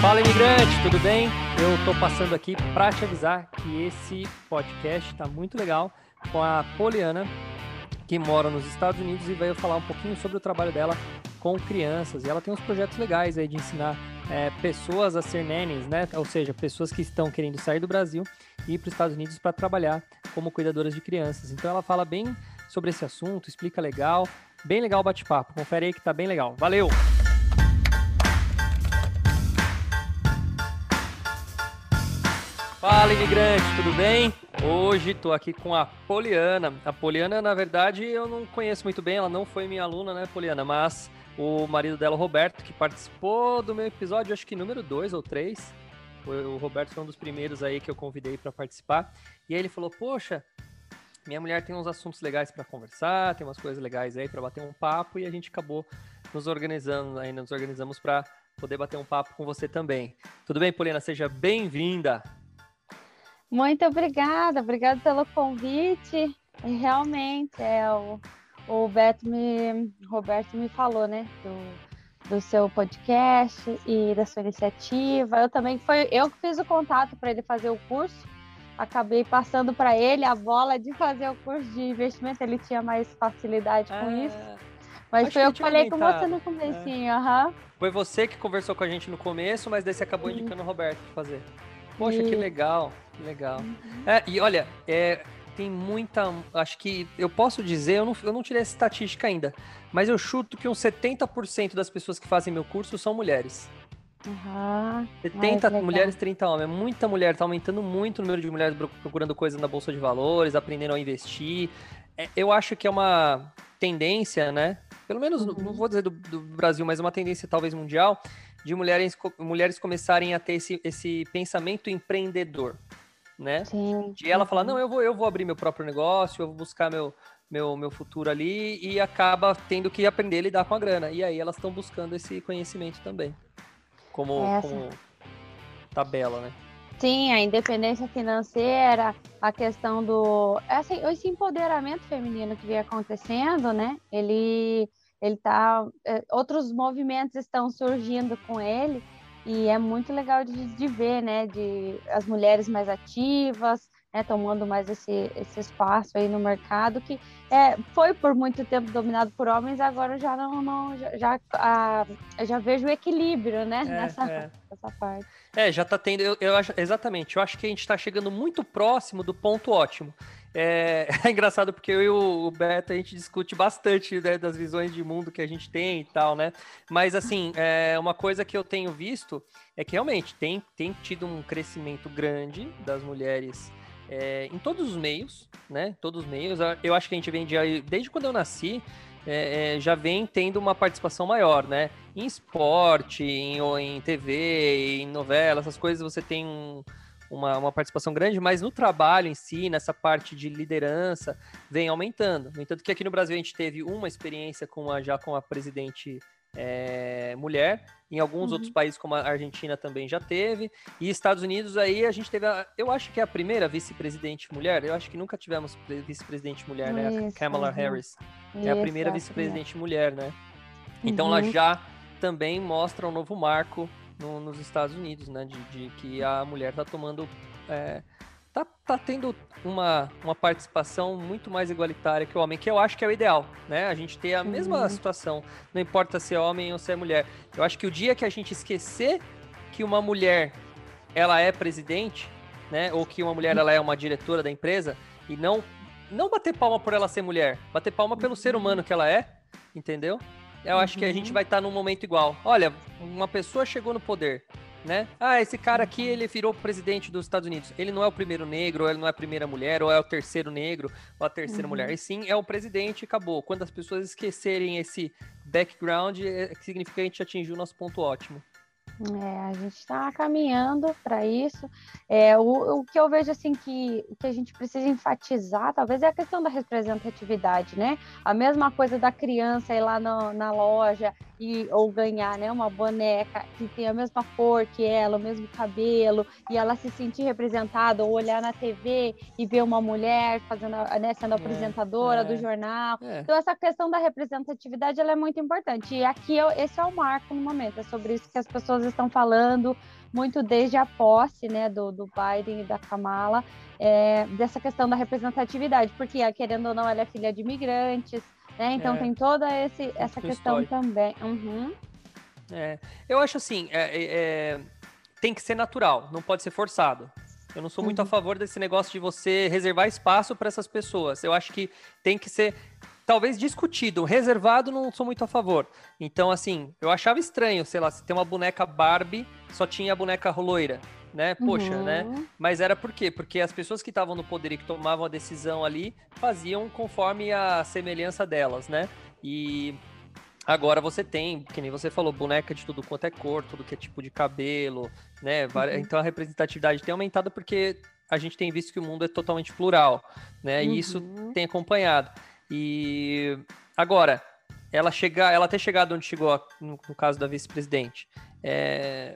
Fala imigrante, tudo bem? Eu estou passando aqui para te avisar que esse podcast está muito legal com a Poliana, que mora nos Estados Unidos e veio falar um pouquinho sobre o trabalho dela com crianças. E ela tem uns projetos legais aí de ensinar é, pessoas a ser nannies, né? Ou seja, pessoas que estão querendo sair do Brasil e ir para os Estados Unidos para trabalhar como cuidadoras de crianças. Então ela fala bem sobre esse assunto, explica legal, bem legal o bate-papo. Confere aí que tá bem legal. Valeu! Fala, imigrante, tudo bem? Hoje estou aqui com a Poliana. A Poliana, na verdade, eu não conheço muito bem, ela não foi minha aluna, né, Poliana? Mas o marido dela, Roberto, que participou do meu episódio, acho que número 2 ou 3. O Roberto foi um dos primeiros aí que eu convidei para participar. E aí ele falou: Poxa, minha mulher tem uns assuntos legais para conversar, tem umas coisas legais aí para bater um papo. E a gente acabou nos organizando, ainda nos organizamos para poder bater um papo com você também. Tudo bem, Poliana? Seja bem-vinda. Muito obrigada, obrigada pelo convite. Realmente, é, o, o Beto me, Roberto me falou, né, do, do seu podcast e da sua iniciativa. Eu também foi eu que fiz o contato para ele fazer o curso. Acabei passando para ele a bola de fazer o curso de investimento. Ele tinha mais facilidade com é... isso. Mas foi eu que falei com você no comecinho, é. Foi você que conversou com a gente no começo, mas daí você acabou indicando o Roberto para fazer. Poxa, que legal, que legal. Uhum. É, e olha, é, tem muita. Acho que eu posso dizer, eu não, eu não tirei essa estatística ainda, mas eu chuto que uns 70% das pessoas que fazem meu curso são mulheres. Uhum. 70 Ai, mulheres, 30 homens. É muita mulher, tá aumentando muito o número de mulheres procurando coisas na Bolsa de Valores, aprendendo a investir. É, eu acho que é uma tendência, né? Pelo menos, uhum. não vou dizer do, do Brasil, mas uma tendência talvez mundial, de mulheres, mulheres começarem a ter esse, esse pensamento empreendedor, né? Sim. De ela falar, não, eu vou, eu vou abrir meu próprio negócio, eu vou buscar meu, meu, meu futuro ali e acaba tendo que aprender a lidar com a grana. E aí elas estão buscando esse conhecimento também, como, como tabela, né? Sim, a independência financeira, a questão do esse, esse empoderamento feminino que vem acontecendo, né? Ele ele tá é, outros movimentos estão surgindo com ele e é muito legal de, de ver né de as mulheres mais ativas né, tomando mais esse, esse espaço aí no mercado que é, foi por muito tempo dominado por homens agora já não, não já já, a, já vejo o equilíbrio né é, nessa, é. nessa parte é já tá tendo eu, eu acho exatamente eu acho que a gente está chegando muito próximo do ponto ótimo é, é, engraçado porque eu e o Beto a gente discute bastante né, das visões de mundo que a gente tem e tal, né? Mas assim, é, uma coisa que eu tenho visto é que realmente tem, tem tido um crescimento grande das mulheres é, em todos os meios, né? Todos os meios. Eu acho que a gente vem de, desde quando eu nasci, é, é, já vem tendo uma participação maior, né? Em esporte, em, em TV, em novela, essas coisas você tem um uma, uma participação grande, mas no trabalho em si, nessa parte de liderança, vem aumentando. No entanto, que aqui no Brasil a gente teve uma experiência com a, já com a presidente é, mulher, em alguns uhum. outros países, como a Argentina, também já teve, e Estados Unidos aí a gente teve, a, eu acho que é a primeira vice-presidente mulher, eu acho que nunca tivemos vice-presidente mulher, né? A Kamala uhum. Harris é a primeira vice-presidente mulher, né? Então uhum. ela já também mostra um novo marco no, nos Estados Unidos, né? De, de que a mulher está tomando. É, tá, tá tendo uma, uma participação muito mais igualitária que o homem, que eu acho que é o ideal, né? A gente ter a uhum. mesma situação, não importa se é homem ou se é mulher. Eu acho que o dia que a gente esquecer que uma mulher ela é presidente, né? Ou que uma mulher ela é uma diretora da empresa e não não bater palma por ela ser mulher, bater palma pelo ser humano que ela é, entendeu? Eu uhum. acho que a gente uhum. vai estar tá num momento igual. Olha, uma pessoa chegou no poder, né? Ah, esse cara aqui, ele virou presidente dos Estados Unidos. Ele não é o primeiro negro, ou ele não é a primeira mulher, ou é o terceiro negro, ou a terceira uhum. mulher. E sim, é o presidente e acabou. Quando as pessoas esquecerem esse background, é, significa que a gente atingiu o nosso ponto ótimo. É, a gente está caminhando para isso. É, o, o que eu vejo assim que que a gente precisa enfatizar, talvez, é a questão da representatividade, né? A mesma coisa da criança ir lá no, na loja e, ou ganhar né, uma boneca que tem a mesma cor que ela, o mesmo cabelo, e ela se sentir representada, ou olhar na TV e ver uma mulher fazendo, né, sendo é, apresentadora é, do jornal. É. Então, essa questão da representatividade ela é muito importante. E aqui eu, esse é o marco no momento, é sobre isso que as pessoas estão falando muito desde a posse né, do, do Biden e da Kamala, é, dessa questão da representatividade, porque, querendo ou não, ela é filha de imigrantes, né? Então é, tem toda esse, essa questão histórico. também. Uhum. É, eu acho assim, é, é, é, tem que ser natural, não pode ser forçado. Eu não sou muito uhum. a favor desse negócio de você reservar espaço para essas pessoas. Eu acho que tem que ser talvez discutido, reservado não sou muito a favor. Então, assim, eu achava estranho, sei lá, se tem uma boneca Barbie, só tinha a boneca loira né? Poxa, né? uhum. né? Mas era por quê? Porque as pessoas que estavam no poder e que tomavam a decisão ali faziam conforme a semelhança delas, né? E agora você tem, que nem você falou, boneca de tudo quanto é cor, tudo que é tipo de cabelo, né? Uhum. Então a representatividade tem aumentado porque a gente tem visto que o mundo é totalmente plural, né? E isso uhum. tem acompanhado. E agora, ela chegar, ela ter chegado onde chegou no, no caso da vice-presidente, é,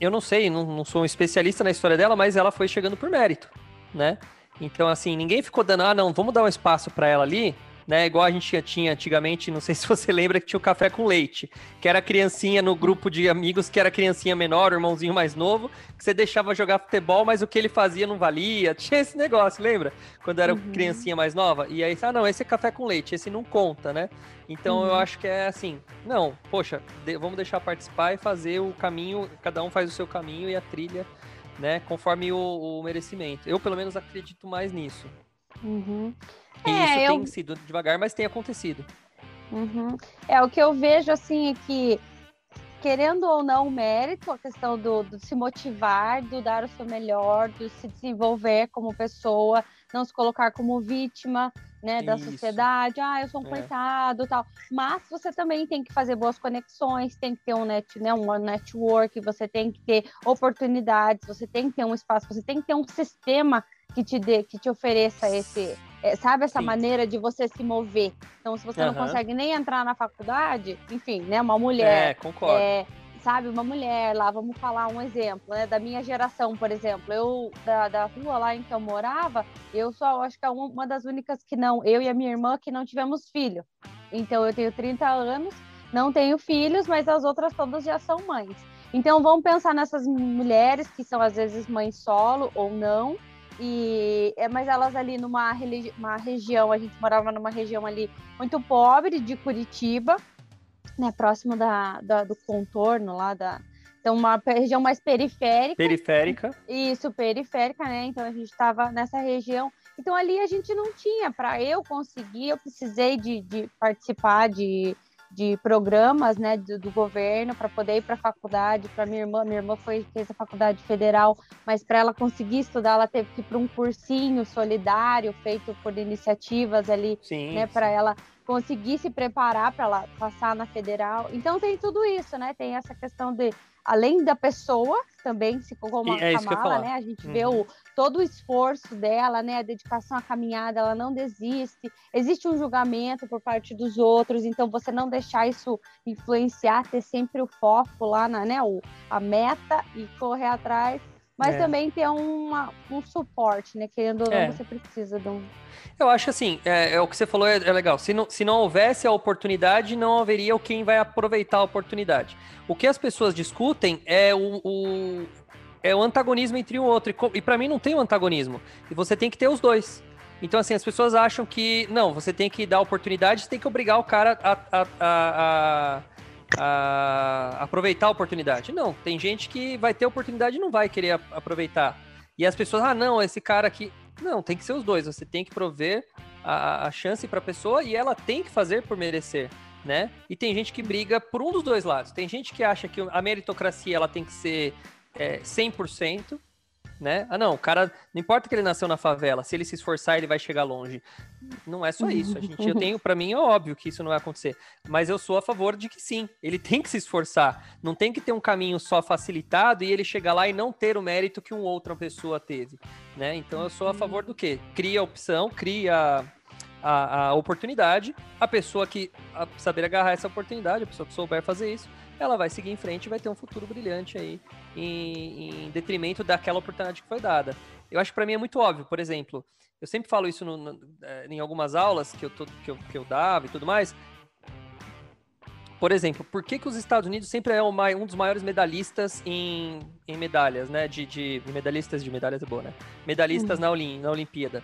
eu não sei, não, não sou um especialista na história dela, mas ela foi chegando por mérito, né? Então, assim, ninguém ficou dando, ah, não, vamos dar um espaço para ela ali, né? Igual a gente tinha antigamente, não sei se você lembra que tinha o café com leite, que era criancinha no grupo de amigos, que era criancinha menor, irmãozinho mais novo, que você deixava jogar futebol, mas o que ele fazia não valia. Tinha esse negócio, lembra? Quando era uhum. criancinha mais nova. E aí, ah, não, esse é café com leite, esse não conta, né? Então uhum. eu acho que é assim, não, poxa, de, vamos deixar participar e fazer o caminho, cada um faz o seu caminho e a trilha, né, conforme o, o merecimento. Eu, pelo menos, acredito mais nisso. Uhum. E é, isso eu... tem sido devagar, mas tem acontecido. Uhum. É, o que eu vejo, assim, é que querendo ou não o mérito, a questão do, do, se motivar, do dar o seu melhor, do se desenvolver como pessoa, não se colocar como vítima, né, da sociedade, ah, eu sou um é. coitado, tal. Mas você também tem que fazer boas conexões, tem que ter um net, né, um network, você tem que ter oportunidades, você tem que ter um espaço, você tem que ter um sistema que te dê, que te ofereça esse, é, sabe essa Sim. maneira de você se mover. Então, se você uhum. não consegue nem entrar na faculdade, enfim, né, uma mulher, é, concordo. É, sabe, uma mulher lá, vamos falar um exemplo, né, da minha geração, por exemplo, eu, da, da rua lá em que eu morava, eu só acho que é uma das únicas que não, eu e a minha irmã que não tivemos filho. Então, eu tenho 30 anos, não tenho filhos, mas as outras todas já são mães. Então, vamos pensar nessas mulheres que são às vezes mães solo ou não, e é, mas elas ali numa uma região, a gente morava numa região ali muito pobre de Curitiba, né, próximo da, da, do contorno lá da. Então, uma região mais periférica. Periférica. Isso, periférica, né? Então, a gente estava nessa região. Então, ali a gente não tinha. Para eu conseguir, eu precisei de, de participar de, de programas né, do, do governo para poder ir para a faculdade. Para minha irmã, minha irmã foi, fez a faculdade federal, mas para ela conseguir estudar, ela teve que ir para um cursinho solidário feito por iniciativas ali, sim, né, para ela conseguir se preparar para passar na federal. Então tem tudo isso, né? Tem essa questão de além da pessoa também se como é Kamala, né? A gente uhum. vê o, todo o esforço dela, né? A dedicação à caminhada, ela não desiste. Existe um julgamento por parte dos outros, então você não deixar isso influenciar, ter sempre o foco lá na, né? O, a meta e correr atrás mas é. também ter uma, um suporte, né? Querendo ou não, é. você precisa de um. Eu acho assim, é, é o que você falou é, é, legal. Se não, se não houvesse a oportunidade, não haveria quem vai aproveitar a oportunidade. O que as pessoas discutem é o, o é o antagonismo entre um outro. E, e para mim não tem o um antagonismo. E você tem que ter os dois. Então, assim, as pessoas acham que, não, você tem que dar oportunidade, você tem que obrigar o cara a, a, a, a a aproveitar a oportunidade. Não, tem gente que vai ter oportunidade e não vai querer aproveitar. E as pessoas, ah, não, esse cara aqui. Não, tem que ser os dois. Você tem que prover a, a chance para a pessoa e ela tem que fazer por merecer, né? E tem gente que briga por um dos dois lados. Tem gente que acha que a meritocracia ela tem que ser é, 100%, né? Ah, não, o cara, não importa que ele nasceu na favela, se ele se esforçar, ele vai chegar longe. Não é só isso. A gente, eu tenho, para mim é óbvio que isso não vai acontecer, mas eu sou a favor de que sim, ele tem que se esforçar. Não tem que ter um caminho só facilitado e ele chegar lá e não ter o mérito que uma outra pessoa teve, né? Então eu sou a favor do quê? Cria opção, cria a, a oportunidade, a pessoa que a saber agarrar essa oportunidade, a pessoa que souber fazer isso, ela vai seguir em frente e vai ter um futuro brilhante aí, em, em detrimento daquela oportunidade que foi dada. Eu acho que para mim é muito óbvio, por exemplo, eu sempre falo isso no, no, é, em algumas aulas que eu, tô, que, eu, que eu dava e tudo mais. Por exemplo, por que, que os Estados Unidos sempre é um dos maiores medalhistas em, em medalhas, né? De, de, medalhistas de medalhas é boa, né? Medalhistas uhum. na, Olim, na Olimpíada.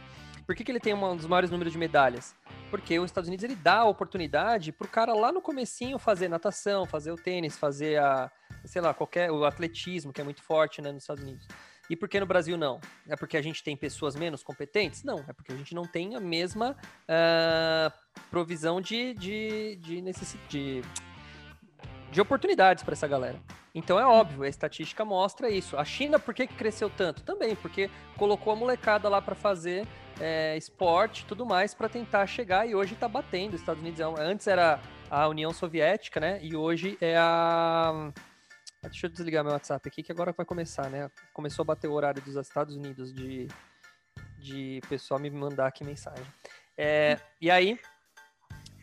Por que, que ele tem um dos maiores números de medalhas? Porque os Estados Unidos ele dá a oportunidade pro cara lá no comecinho fazer natação, fazer o tênis, fazer a, sei lá, qualquer o atletismo, que é muito forte, né, nos Estados Unidos. E por que no Brasil não? É porque a gente tem pessoas menos competentes? Não, é porque a gente não tem a mesma uh, provisão de, de, de, de, de oportunidades para essa galera. Então é óbvio, a estatística mostra isso. A China, por que, que cresceu tanto? Também, porque colocou a molecada lá para fazer é, esporte tudo mais para tentar chegar e hoje está batendo. Os Estados Unidos é antes era a União Soviética, né? E hoje é a Deixa eu desligar meu WhatsApp aqui que agora vai começar, né? Começou a bater o horário dos Estados Unidos de, de pessoal me mandar aqui mensagem. É, e aí,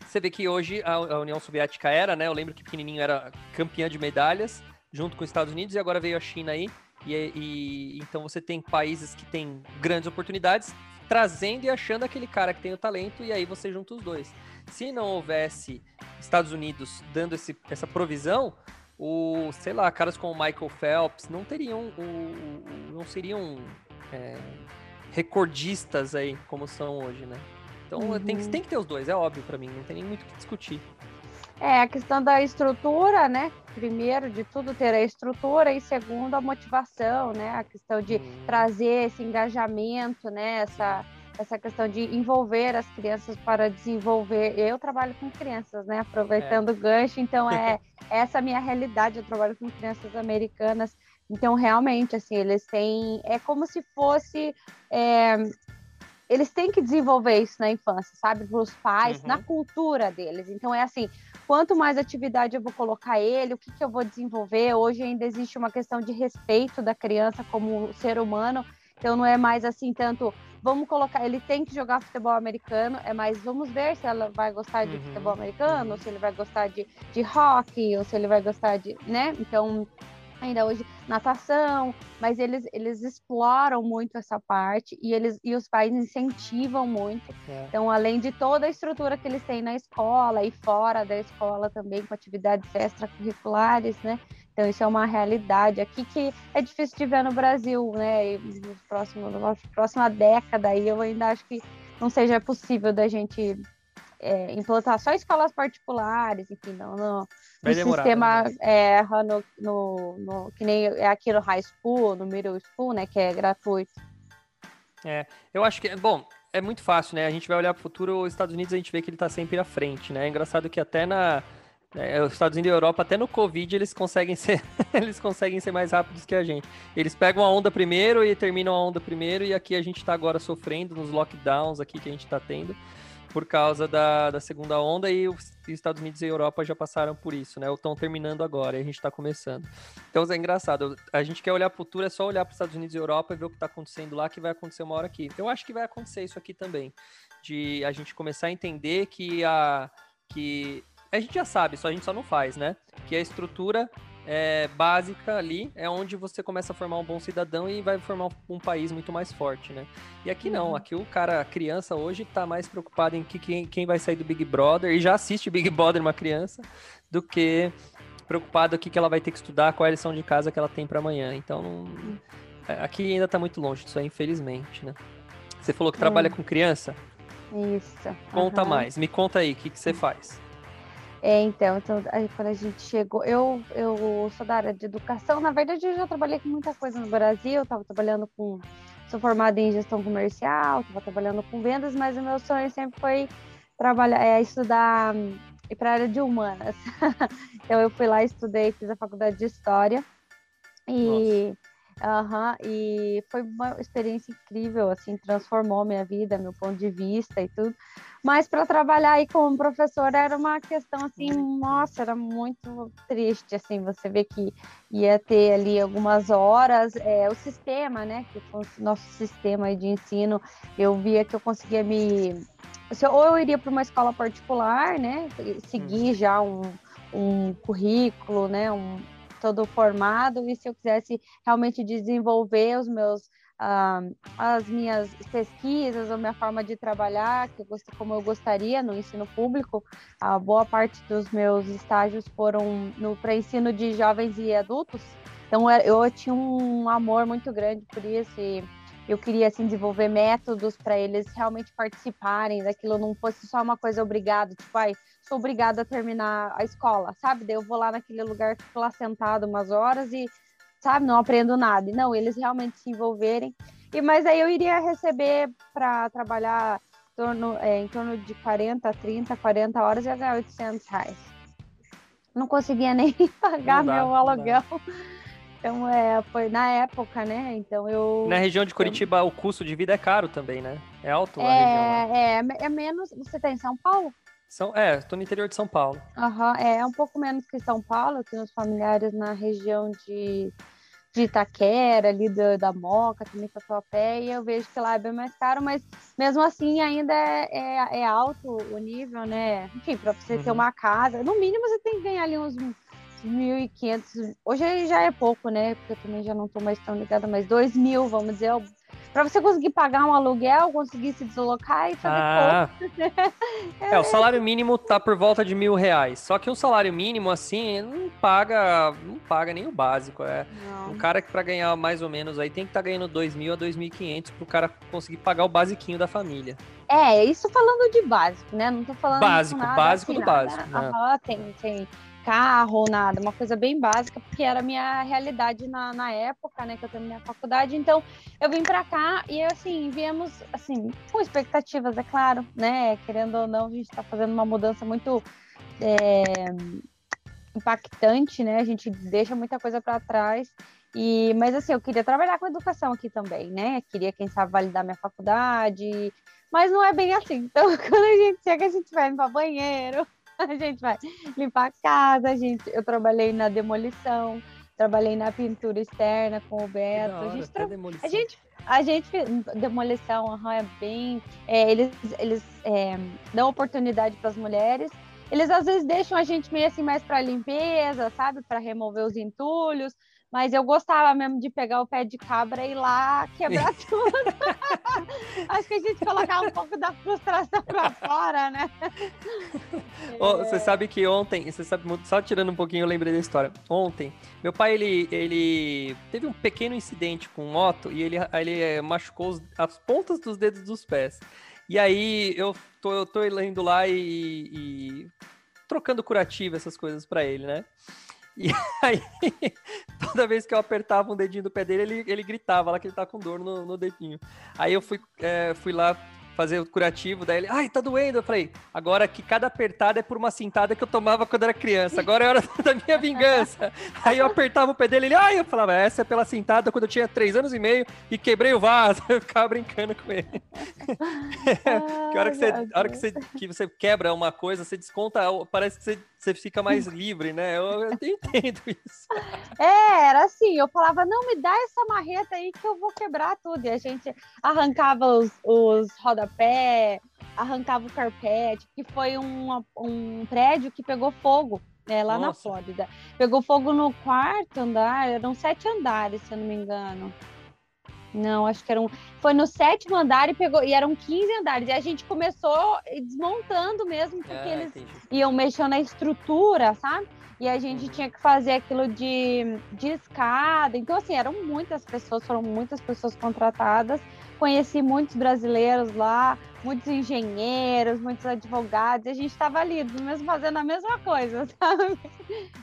você vê que hoje a, União Soviética era, né? Eu lembro que pequenininho era campeã de medalhas junto com os Estados Unidos e agora veio a China aí. E, e então você tem países que têm grandes oportunidades trazendo e achando aquele cara que tem o talento, e aí você junta os dois. Se não houvesse Estados Unidos dando esse, essa provisão, o, sei lá, caras como Michael Phelps não teriam, o, o não seriam é, recordistas aí, como são hoje, né? Então uhum. tem, tem que ter os dois, é óbvio para mim, não tem nem muito o que discutir. É, a questão da estrutura, né? Primeiro de tudo, ter a estrutura e segundo, a motivação, né? A questão de hum. trazer esse engajamento, né? Essa, essa questão de envolver as crianças para desenvolver. Eu trabalho com crianças, né? Aproveitando é. o gancho, então é essa a minha realidade. Eu trabalho com crianças americanas, então realmente, assim, eles têm. É como se fosse. É, eles têm que desenvolver isso na infância, sabe? Para os pais, uhum. na cultura deles. Então é assim, quanto mais atividade eu vou colocar ele, o que, que eu vou desenvolver. Hoje ainda existe uma questão de respeito da criança como ser humano, então não é mais assim tanto vamos colocar, ele tem que jogar futebol americano, é mais vamos ver se ela vai gostar de uhum, futebol americano, uhum. ou se ele vai gostar de, de hockey, ou se ele vai gostar de, né? Então ainda hoje natação, mas eles, eles exploram muito essa parte e eles e os pais incentivam muito. É. Então, além de toda a estrutura que eles têm na escola e fora da escola também com atividades extracurriculares, né? Então, isso é uma realidade aqui que é difícil de ver no Brasil, né? E nos próximos, na próxima década aí eu ainda acho que não seja possível da gente é, implantar só escolas particulares, enfim, não, não no demorar, sistema né? é, no, no, no, que nem é aqui no high school, no middle school, né, que é gratuito. É, eu acho que, bom, é muito fácil, né? A gente vai olhar para o futuro, os Estados Unidos a gente vê que ele está sempre à frente, né? É engraçado que até na é, os Estados Unidos e a Europa, até no Covid, eles conseguem ser eles conseguem ser mais rápidos que a gente. Eles pegam a onda primeiro e terminam a onda primeiro, e aqui a gente está agora sofrendo nos lockdowns aqui que a gente está tendo por causa da, da segunda onda e os Estados Unidos e Europa já passaram por isso, né? Ou estão terminando agora e a gente está começando. Então é engraçado, a gente quer olhar para o futuro, é só olhar para os Estados Unidos e Europa e ver o que está acontecendo lá, que vai acontecer uma hora aqui. Eu acho que vai acontecer isso aqui também, de a gente começar a entender que a que a gente já sabe, só a gente só não faz, né? Que a estrutura é, básica ali é onde você começa a formar um bom cidadão e vai formar um país muito mais forte, né? E aqui não, uhum. aqui o cara, a criança hoje tá mais preocupado em que, quem, quem vai sair do Big Brother e já assiste Big Brother uma criança do que preocupado o que ela vai ter que estudar, qual é a lição de casa que ela tem para amanhã. Então, não... É, aqui ainda tá muito longe disso aí, infelizmente, né? Você falou que trabalha com criança? Isso. Conta uhum. mais, me conta aí, o que, que você faz? É, então, então aí quando a gente chegou, eu, eu sou da área de educação, na verdade eu já trabalhei com muita coisa no Brasil, estava trabalhando com, sou formada em gestão comercial, estava trabalhando com vendas, mas o meu sonho sempre foi trabalhar, é, estudar ir para a área de humanas. então eu fui lá, estudei, fiz a faculdade de história e Nossa. Uhum, e foi uma experiência incrível, assim, transformou minha vida, meu ponto de vista e tudo. Mas para trabalhar aí como professora era uma questão assim, nossa, era muito triste, assim, você vê que ia ter ali algumas horas, é, o sistema, né, que o nosso sistema de ensino, eu via que eu conseguia me ou eu iria para uma escola particular, né? Seguir hum. já um, um currículo, né? Um, todo formado, e se eu quisesse realmente desenvolver os meus uh, as minhas pesquisas, a minha forma de trabalhar, que eu como eu gostaria no ensino público, a boa parte dos meus estágios foram no para ensino de jovens e adultos, então eu tinha um amor muito grande por isso e eu queria assim desenvolver métodos para eles realmente participarem daquilo, não fosse só uma coisa obrigado, tipo, ai, sou obrigada a terminar a escola, sabe? Daí eu vou lá naquele lugar, fico lá sentado umas horas e, sabe, não aprendo nada. Não, eles realmente se envolverem. E mas aí eu iria receber para trabalhar em torno, é, em torno de 40, 30, 40 horas e ia ganhar 800 reais. Não conseguia nem pagar dá, meu aluguel. Então, é, foi na época, né? Então eu. Na região de Curitiba, eu... o custo de vida é caro também, né? É alto é, região. É, é menos. Você tá em São Paulo? São, é, estou no interior de São Paulo. Uhum, é um pouco menos que São Paulo. Eu tenho os familiares na região de, de Itaquera, ali do, da Moca, também Tatuapé, e eu vejo que lá é bem mais caro, mas mesmo assim ainda é, é, é alto o nível, né? Enfim, para você uhum. ter uma casa, no mínimo você tem que ganhar ali uns 1.500, hoje já é pouco, né? Porque eu também já não estou mais tão ligada, mas 2 mil, vamos dizer, para você conseguir pagar um aluguel, conseguir se deslocar e fazer ah. é, é, o salário mínimo tá por volta de mil reais. Só que o salário mínimo, assim, não paga, não paga nem o básico. É não. um cara que para ganhar mais ou menos aí tem que estar tá ganhando dois mil a dois mil e quinhentos para o cara conseguir pagar o basiquinho da família. É, isso falando de básico, né? Não tô falando básico, básico assim, do nada. básico. Né? Aham, tem, tem carro, nada, uma coisa bem básica, porque era a minha realidade na, na época, né, que eu terminei a faculdade. Então, eu vim para cá e, assim, viemos, assim, com expectativas, é claro, né, querendo ou não, a gente está fazendo uma mudança muito é, impactante, né, a gente deixa muita coisa para trás. E, mas assim, eu queria trabalhar com educação aqui também, né? Queria, quem sabe, validar minha faculdade, mas não é bem assim. Então, quando a gente chega, a gente vai para banheiro, a gente vai limpar a casa, a gente, eu trabalhei na demolição, trabalhei na pintura externa com o Beto. Hora, a, gente tra... a gente a gente demolição uhum, é bem é, eles eles é, dão oportunidade para as mulheres eles às vezes deixam a gente meio assim mais para limpeza sabe para remover os entulhos mas eu gostava mesmo de pegar o pé de cabra e ir lá quebrar tudo. Acho que a gente colocar um pouco da frustração para fora, né? Oh, é... Você sabe que ontem, você sabe, só tirando um pouquinho, eu lembrei da história. Ontem, meu pai, ele, ele teve um pequeno incidente com moto e ele, ele eh, machucou os, as pontas dos dedos dos pés. E aí eu tô, eu tô indo lá e, e trocando curativo, essas coisas para ele, né? E aí, toda vez que eu apertava um dedinho do pé dele, ele, ele gritava lá que ele tá com dor no, no dedinho. Aí eu fui, é, fui lá fazer o curativo, daí ele, ai, tá doendo. Eu falei, agora que cada apertada é por uma cintada que eu tomava quando era criança, agora é hora da minha vingança. Aí eu apertava o pé dele, ele, ai, eu falava, essa é pela cintada quando eu tinha três anos e meio e quebrei o vaso. Eu ficava brincando com ele. que hora que você, a hora que você, que você quebra uma coisa, você desconta, parece que você você fica mais livre, né? Eu, eu entendo isso. É, era assim, eu falava, não, me dá essa marreta aí que eu vou quebrar tudo. E a gente arrancava os, os rodapé, arrancava o carpete, que foi um, um prédio que pegou fogo. É, lá Nossa. na Flórida. Pegou fogo no quarto andar, eram sete andares, se eu não me engano. Não, acho que eram. Foi no sétimo andar e pegou. E eram 15 andares. E a gente começou desmontando mesmo, porque ah, eles entendi. iam mexendo na estrutura, sabe? E a gente uhum. tinha que fazer aquilo de, de escada. Então, assim, eram muitas pessoas, foram muitas pessoas contratadas. Conheci muitos brasileiros lá, muitos engenheiros, muitos advogados, e a gente estava ali, mesmo fazendo a mesma coisa, sabe?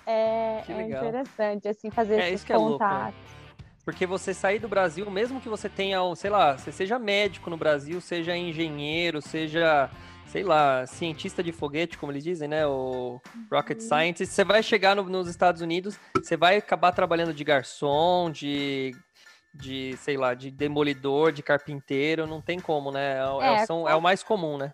É, é interessante, assim, fazer é, esses contatos. É louco, né? Porque você sair do Brasil, mesmo que você tenha, sei lá, você seja médico no Brasil, seja engenheiro, seja, sei lá, cientista de foguete, como eles dizem, né? O rocket uhum. scientist, você vai chegar no, nos Estados Unidos, você vai acabar trabalhando de garçom, de de, sei lá, de demolidor, de carpinteiro, não tem como, né? É, é, são, é o mais comum, né?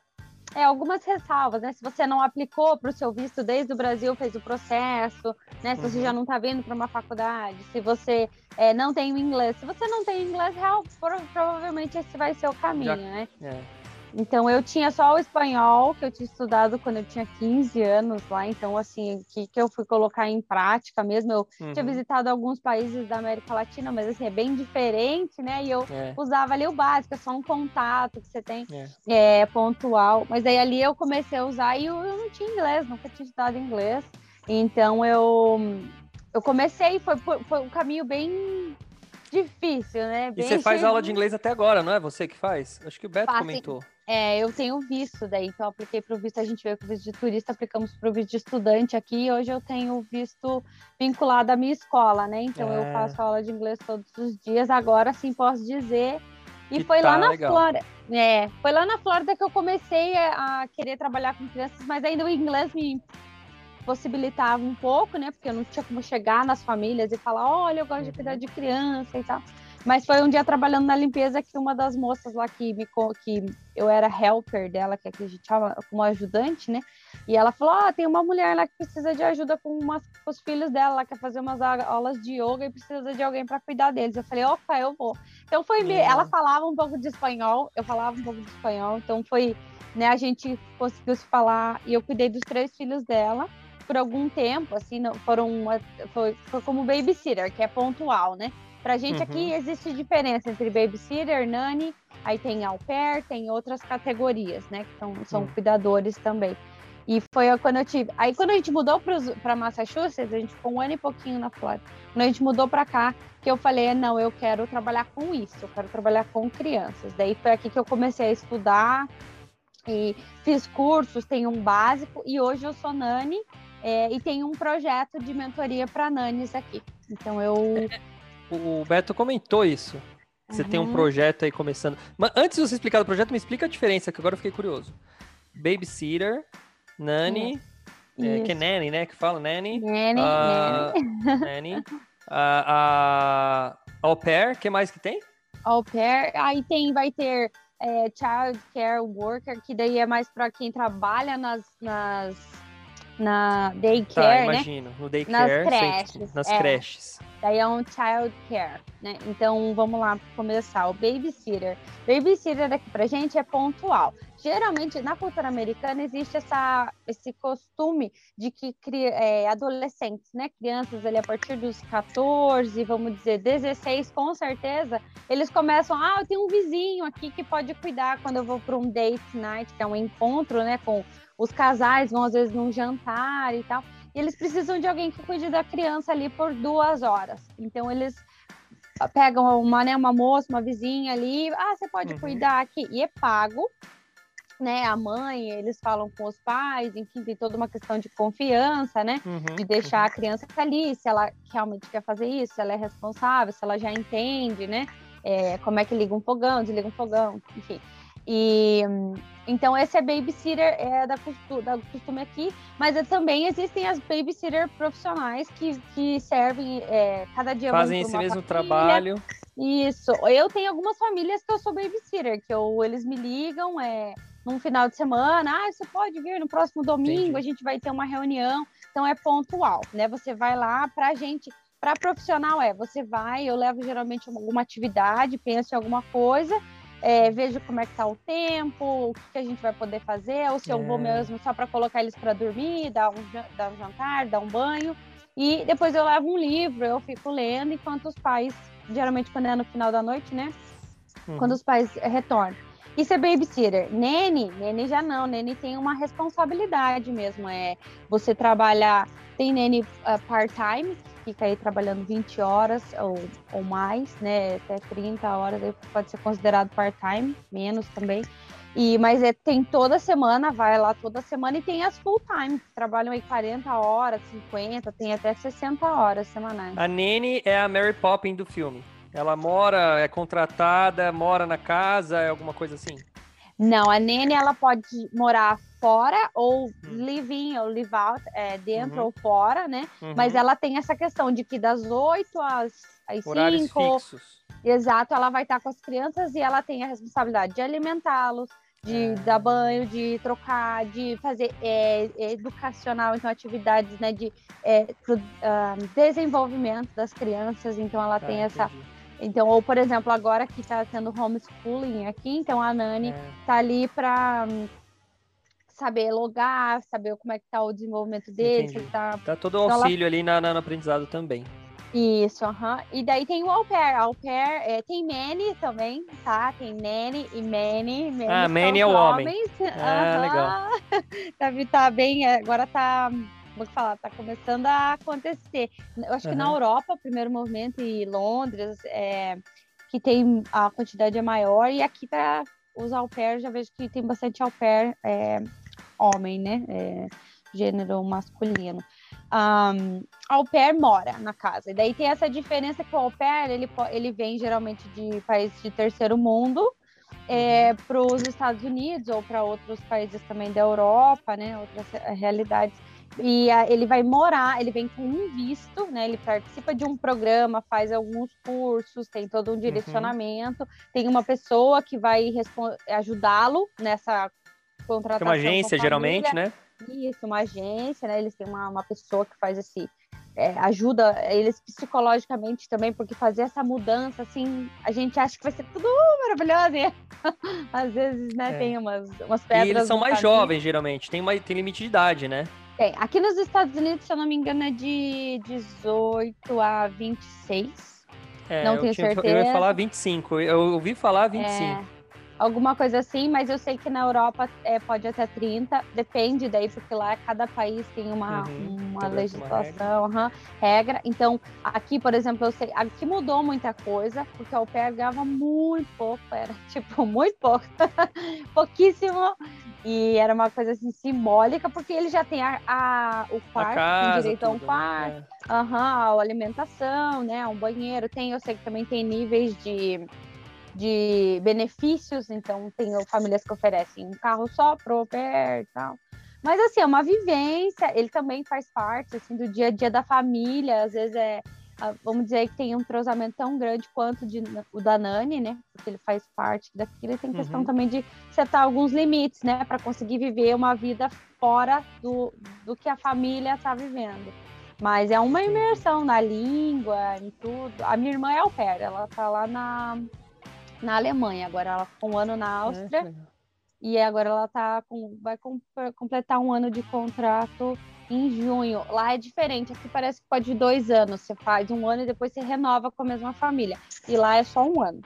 É, algumas ressalvas, né? Se você não aplicou para o seu visto desde o Brasil, fez o processo, né? Se uhum. você já não está vindo para uma faculdade, se você é, não tem o inglês. Se você não tem inglês real, provavelmente esse vai ser o caminho, já, né? É. Então eu tinha só o espanhol que eu tinha estudado quando eu tinha 15 anos lá, então assim, que, que eu fui colocar em prática mesmo. Eu uhum. tinha visitado alguns países da América Latina, mas assim, é bem diferente, né? E eu é. usava ali o básico, é só um contato que você tem é. é. pontual. Mas aí ali eu comecei a usar e eu, eu não tinha inglês, nunca tinha estudado inglês. Então eu eu comecei, foi, foi um caminho bem difícil, né? Bem e você faz aula de inglês até agora, não é você que faz? Acho que o Beto comentou. É, eu tenho visto daí, então eu apliquei para o visto, a gente veio com o visto de turista, aplicamos para o visto de estudante aqui, e hoje eu tenho visto vinculado à minha escola, né? Então é. eu faço aula de inglês todos os dias, agora sim posso dizer. E que foi tá lá na legal. Flórida. É, foi lá na Flórida que eu comecei a querer trabalhar com crianças, mas ainda o inglês me possibilitava um pouco, né? Porque eu não tinha como chegar nas famílias e falar, olha, eu gosto de cuidar de criança e tal. Mas foi um dia trabalhando na limpeza que uma das moças lá que me que eu era helper dela, que aqui a gente chama como ajudante, né? E ela falou: ah, tem uma mulher lá que precisa de ajuda com, umas, com os filhos dela, ela quer fazer umas aulas de yoga e precisa de alguém para cuidar deles. Eu falei: opa, eu vou. Então foi. Uhum. Ela falava um pouco de espanhol, eu falava um pouco de espanhol, então foi. Né, a gente conseguiu se falar e eu cuidei dos três filhos dela por algum tempo, assim, não, foram uma, foi, foi como babysitter, que é pontual, né? Pra gente uhum. aqui existe diferença entre babysitter, nanny, aí tem au pair, tem outras categorias, né? Que são, são uhum. cuidadores também. E foi quando eu tive. Aí quando a gente mudou para Massachusetts, a gente ficou um ano e pouquinho na Flórida. Quando a gente mudou para cá, que eu falei, não, eu quero trabalhar com isso, eu quero trabalhar com crianças. Daí foi aqui que eu comecei a estudar e fiz cursos, tenho um básico e hoje eu sou nani é, e tenho um projeto de mentoria para nanis aqui. Então eu o Beto comentou isso. Você uhum. tem um uhum. projeto aí começando. Mas antes de você explicar o projeto, me explica a diferença, que agora eu fiquei curioso. Babysitter, Nani, é, que é Nanny, né? Que fala Nanny. Nanny, uh, Nanny. Uh, uh, au pair, que mais que tem? Au pair, aí tem, vai ter é, child care worker, que daí é mais para quem trabalha nas, nas na daycare, tá, imagino, né? no daycare, nas creches. nas é. creches. Daí é um child care, né? Então vamos lá começar. O babysitter. Babysitter aqui pra gente é pontual. Geralmente na cultura americana existe essa, esse costume de que é, adolescentes, né? Crianças ali a partir dos 14, vamos dizer, 16, com certeza, eles começam, ah, eu tenho um vizinho aqui que pode cuidar quando eu vou para um date night, que é um encontro, né? Com os casais vão às vezes num jantar e tal e eles precisam de alguém que cuide da criança ali por duas horas. Então eles pegam uma, né, uma moça, uma vizinha ali, ah, você pode uhum. cuidar aqui, e é pago, né? A mãe, eles falam com os pais, enfim, tem toda uma questão de confiança, né? Uhum. De deixar uhum. a criança ali, se ela realmente quer fazer isso, se ela é responsável, se ela já entende, né? É, como é que liga um fogão, desliga um fogão, enfim. E então esse é babysitter é da, da costume aqui, mas é, também existem as babysitter profissionais que, que servem é, cada dia fazem esse mesmo família. trabalho. Isso. Eu tenho algumas famílias que eu sou babysitter, que eu, eles me ligam é, num final de semana, ah, você pode vir no próximo domingo, Entendi. a gente vai ter uma reunião. Então é pontual, né? Você vai lá para gente para profissional é, você vai, eu levo geralmente alguma atividade, penso em alguma coisa é, vejo como é que tá o tempo, o que, que, a gente vai poder fazer, ou se é. eu vou é. mesmo só para colocar eles para dormir, dar um, dar um jantar, dar um banho. E depois eu levo um livro, eu fico lendo, enquanto os pais, geralmente quando é no final da noite, né? Uhum. Quando os pais retornam. Isso é babysitter. Nene, Nene já não. Nene tem uma responsabilidade mesmo. É você trabalhar. Tem Nene uh, part-time, fica aí trabalhando 20 horas ou, ou mais, né? Até 30 horas, aí pode ser considerado part-time, menos também. E, mas é, tem toda semana, vai lá toda semana e tem as full-time, que trabalham aí 40 horas, 50, tem até 60 horas semanais. A Nene é a Mary Poppins do filme. Ela mora, é contratada, mora na casa, é alguma coisa assim? Não, a Nene ela pode morar fora ou hum. live in ou live out, é, dentro uhum. ou fora, né? Uhum. Mas ela tem essa questão de que das 8 às, às Horários 5. Fixos. Exato, ela vai estar com as crianças e ela tem a responsabilidade de alimentá-los, de é. dar banho, de trocar, de fazer é, educacional, então atividades né, de é, pro, uh, desenvolvimento das crianças. Então ela ah, tem essa, Então, ou por exemplo, agora que está tendo homeschooling aqui, então a Nani é. tá ali para saber logar, saber como é que tá o desenvolvimento dele, se tá... tá todo o auxílio ela... ali na, na, no aprendizado também. Isso, aham. Uhum. E daí tem o au pair. Au pair é, tem Manny também, tá? Tem Nanny e Manny. Manny ah, Manny é o homem. Ah, uhum. legal. tá, tá bem, agora tá vou falar, tá começando a acontecer. Eu acho uhum. que na Europa, o primeiro movimento, e Londres, é, que tem a quantidade é maior, e aqui para os au pair, já vejo que tem bastante au pair é, homem, né? É, gênero masculino. Um, au pair mora na casa. E daí tem essa diferença que o au pair, ele, ele vem geralmente de países de terceiro mundo, é, uhum. para os Estados Unidos ou para outros países também da Europa, né, outras realidades. E a, ele vai morar, ele vem com um visto, né? Ele participa de um programa, faz alguns cursos, tem todo um uhum. direcionamento, uhum. tem uma pessoa que vai ajudá-lo nessa contratação. Tem uma agência, geralmente, né? Isso, uma agência, né? Eles têm uma, uma pessoa que faz esse. É, ajuda eles psicologicamente também, porque fazer essa mudança, assim, a gente acha que vai ser tudo maravilhoso, e às vezes, né, é. tem umas, umas pedras. E eles são mais caminho. jovens, geralmente, tem, uma, tem limite de idade, né? Tem. Aqui nos Estados Unidos, se eu não me engano, é de 18 a 26. É, não tenho tinha, certeza. Eu ia falar 25. Eu ouvi falar 25. É alguma coisa assim, mas eu sei que na Europa é, pode até 30, depende daí, porque lá cada país tem uma, uhum, uma legislação, uma regra. Uhum, regra. Então, aqui, por exemplo, eu sei, aqui mudou muita coisa, porque o pé ganhava muito pouco, era tipo, muito pouco, pouquíssimo, e era uma coisa assim simbólica, porque ele já tem a, a o quarto, tem direito a um né? quarto, é. uhum, a alimentação, né, um banheiro, tem, eu sei que também tem níveis de de benefícios, então tem famílias que oferecem um carro só pro pé e tal. Mas assim, é uma vivência, ele também faz parte assim do dia a dia da família, às vezes é vamos dizer que tem um entrosamento tão grande quanto de, o da Nani, né? Porque ele faz parte daquilo, e tem questão uhum. também de setar alguns limites, né? Para conseguir viver uma vida fora do, do que a família está vivendo. Mas é uma imersão na língua, em tudo. A minha irmã é au pair, ela tá lá na, na Alemanha. Agora ela ficou um ano na Áustria. É, e agora ela tá com, vai com, completar um ano de contrato em junho. Lá é diferente, aqui parece que pode dois anos. Você faz um ano e depois você renova com a mesma família. E lá é só um ano.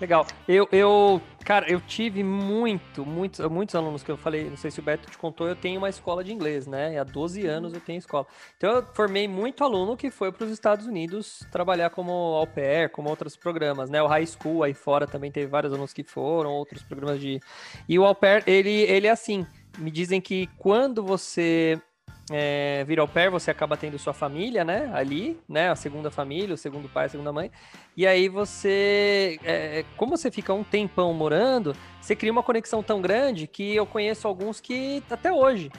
Legal. Eu, eu, cara, eu tive muito, muitos, muitos alunos que eu falei, não sei se o Beto te contou, eu tenho uma escola de inglês, né? Há 12 anos eu tenho escola. Então eu formei muito aluno que foi para os Estados Unidos trabalhar como au pair, como outros programas, né? O high school aí fora também teve vários alunos que foram, outros programas de. E o au pair, ele, ele é assim. Me dizem que quando você é, vira au pair, você acaba tendo sua família, né? Ali, né? A segunda família, o segundo pai, a segunda mãe. E aí você, é, como você fica um tempão morando, você cria uma conexão tão grande que eu conheço alguns que até hoje,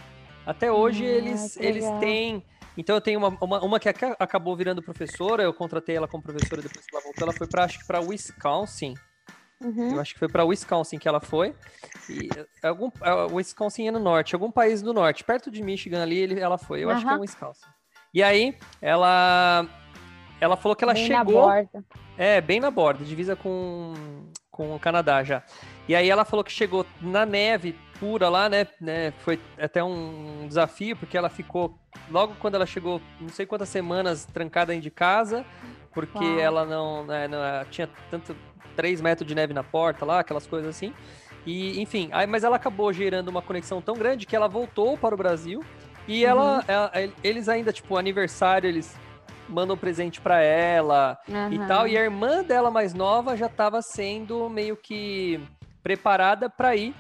até hoje ah, eles, eles têm. Então eu tenho uma, uma, uma, que acabou virando professora, eu contratei ela como professora depois que ela voltou, ela foi para acho que para Wisconsin. Uhum. Eu acho que foi para Wisconsin que ela foi. E é algum, é, Wisconsin é no norte, algum país do norte, perto de Michigan ali, ele, ela foi. Eu uhum. acho que é Wisconsin. E aí, ela ela falou que ela bem chegou. Na borda. É, bem na borda, divisa com, com o Canadá já. E aí ela falou que chegou na neve pura lá, né, né? Foi até um desafio, porque ela ficou, logo quando ela chegou, não sei quantas semanas trancada de casa, porque Uau. ela não, né, não tinha tanto 3 metros de neve na porta lá, aquelas coisas assim. E, enfim, aí, mas ela acabou gerando uma conexão tão grande que ela voltou para o Brasil e uhum. ela, ela, eles ainda, tipo, aniversário, eles mandam presente para ela uhum. e tal. E a irmã dela mais nova já estava sendo meio que preparada para ir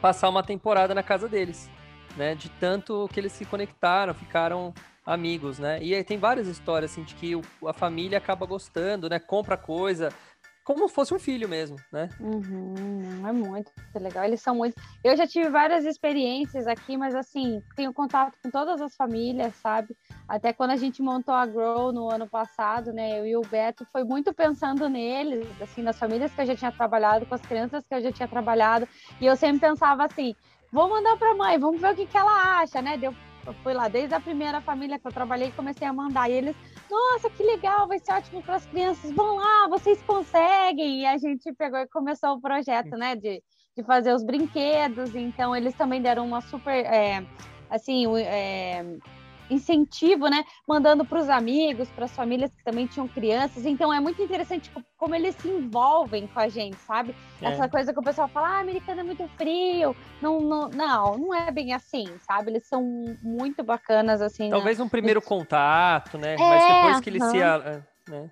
passar uma temporada na casa deles, né? De tanto que eles se conectaram, ficaram amigos, né? E aí tem várias histórias assim de que o, a família acaba gostando, né? Compra coisa, como se fosse um filho mesmo, né? Uhum, é muito legal. Eles são muito. Eu já tive várias experiências aqui, mas assim, tenho contato com todas as famílias, sabe? Até quando a gente montou a Grow no ano passado, né? Eu e o Beto foi muito pensando neles, assim, nas famílias que eu já tinha trabalhado, com as crianças que eu já tinha trabalhado. E eu sempre pensava assim: vou mandar para mãe, vamos ver o que, que ela acha, né? Deu eu fui lá desde a primeira família que eu trabalhei, comecei a mandar. E eles, nossa, que legal, vai ser ótimo para as crianças, vão lá, vocês conseguem. E a gente pegou e começou o projeto, né, de, de fazer os brinquedos. Então, eles também deram uma super, é, assim, é, incentivo, né? Mandando para os amigos, para as famílias que também tinham crianças. Então é muito interessante como eles se envolvem com a gente, sabe? É. Essa coisa que o pessoal fala, ah, americano é muito frio. Não, não, não, não é bem assim, sabe? Eles são muito bacanas, assim. Talvez né? um primeiro contato, né? É, Mas depois que eles se. Né?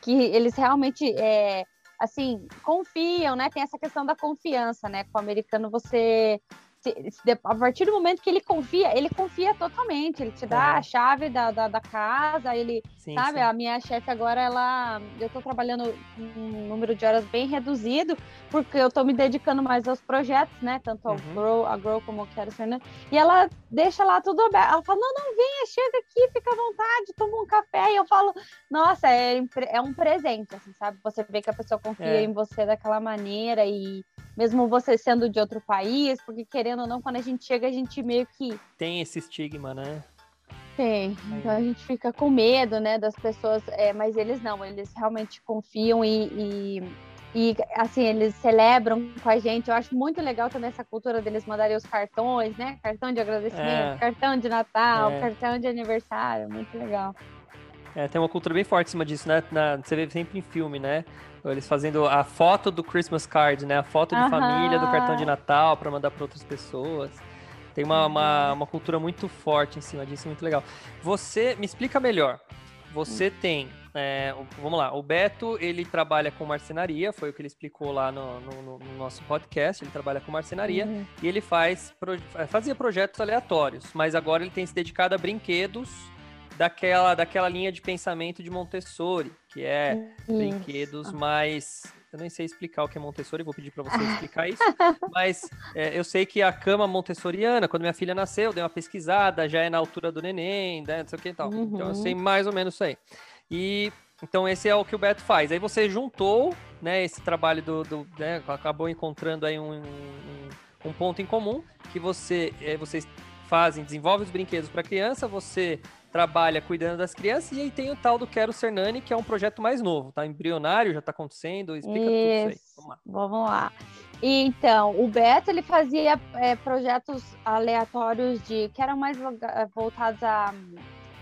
Que eles realmente. É, assim, confiam, né? Tem essa questão da confiança, né? Com o americano você a partir do momento que ele confia, ele confia totalmente, ele te dá é. a chave da, da, da, casa, ele, sim, sabe, sim. a minha chefe agora, ela, eu tô trabalhando um número de horas bem reduzido, porque eu tô me dedicando mais aos projetos, né, tanto ao uhum. Grow, a Grow como eu quero ser, né, e ela deixa lá tudo aberto, ela fala, não, não, venha, chega aqui, fica à vontade, toma um café, e eu falo, nossa, é, é um presente, assim, sabe, você vê que a pessoa confia é. em você daquela maneira, e mesmo você sendo de outro país, porque querendo ou não, quando a gente chega, a gente meio que. Tem esse estigma, né? Tem. Então a gente fica com medo, né, das pessoas, é, mas eles não, eles realmente confiam e, e, e, assim, eles celebram com a gente. Eu acho muito legal também essa cultura deles mandarem os cartões, né? Cartão de agradecimento, é. cartão de Natal, é. cartão de aniversário, muito legal. É, tem uma cultura bem forte em cima disso, né? Na, você vê sempre em filme, né? Eles fazendo a foto do Christmas card, né? A foto de família, do cartão de Natal para mandar para outras pessoas. Tem uma, uma, uma, cultura muito forte em cima disso, muito legal. Você, me explica melhor. Você hum. tem, é, vamos lá, o Beto, ele trabalha com marcenaria, foi o que ele explicou lá no, no, no nosso podcast, ele trabalha com marcenaria uhum. e ele faz, fazia projetos aleatórios, mas agora ele tem se dedicado a brinquedos daquela, daquela linha de pensamento de Montessori, que é isso. brinquedos mais. Eu nem sei explicar o que é Montessori, vou pedir para você explicar isso. Mas é, eu sei que a cama montessoriana, quando minha filha nasceu, eu dei uma pesquisada, já é na altura do neném, né, não sei o que e tal. Uhum. Então eu sei uhum. mais ou menos isso aí. E então esse é o que o Beto faz. Aí você juntou, né, esse trabalho do, do né, acabou encontrando aí um, um, um, ponto em comum que você, é, vocês fazem, desenvolvem os brinquedos para criança, você trabalha cuidando das crianças, e aí tem o tal do Quero Ser Nani, que é um projeto mais novo, tá embrionário, já tá acontecendo, explica isso. tudo isso aí. Vamos lá. Vamos lá. Então, o Beto, ele fazia é, projetos aleatórios de, que eram mais voltados a,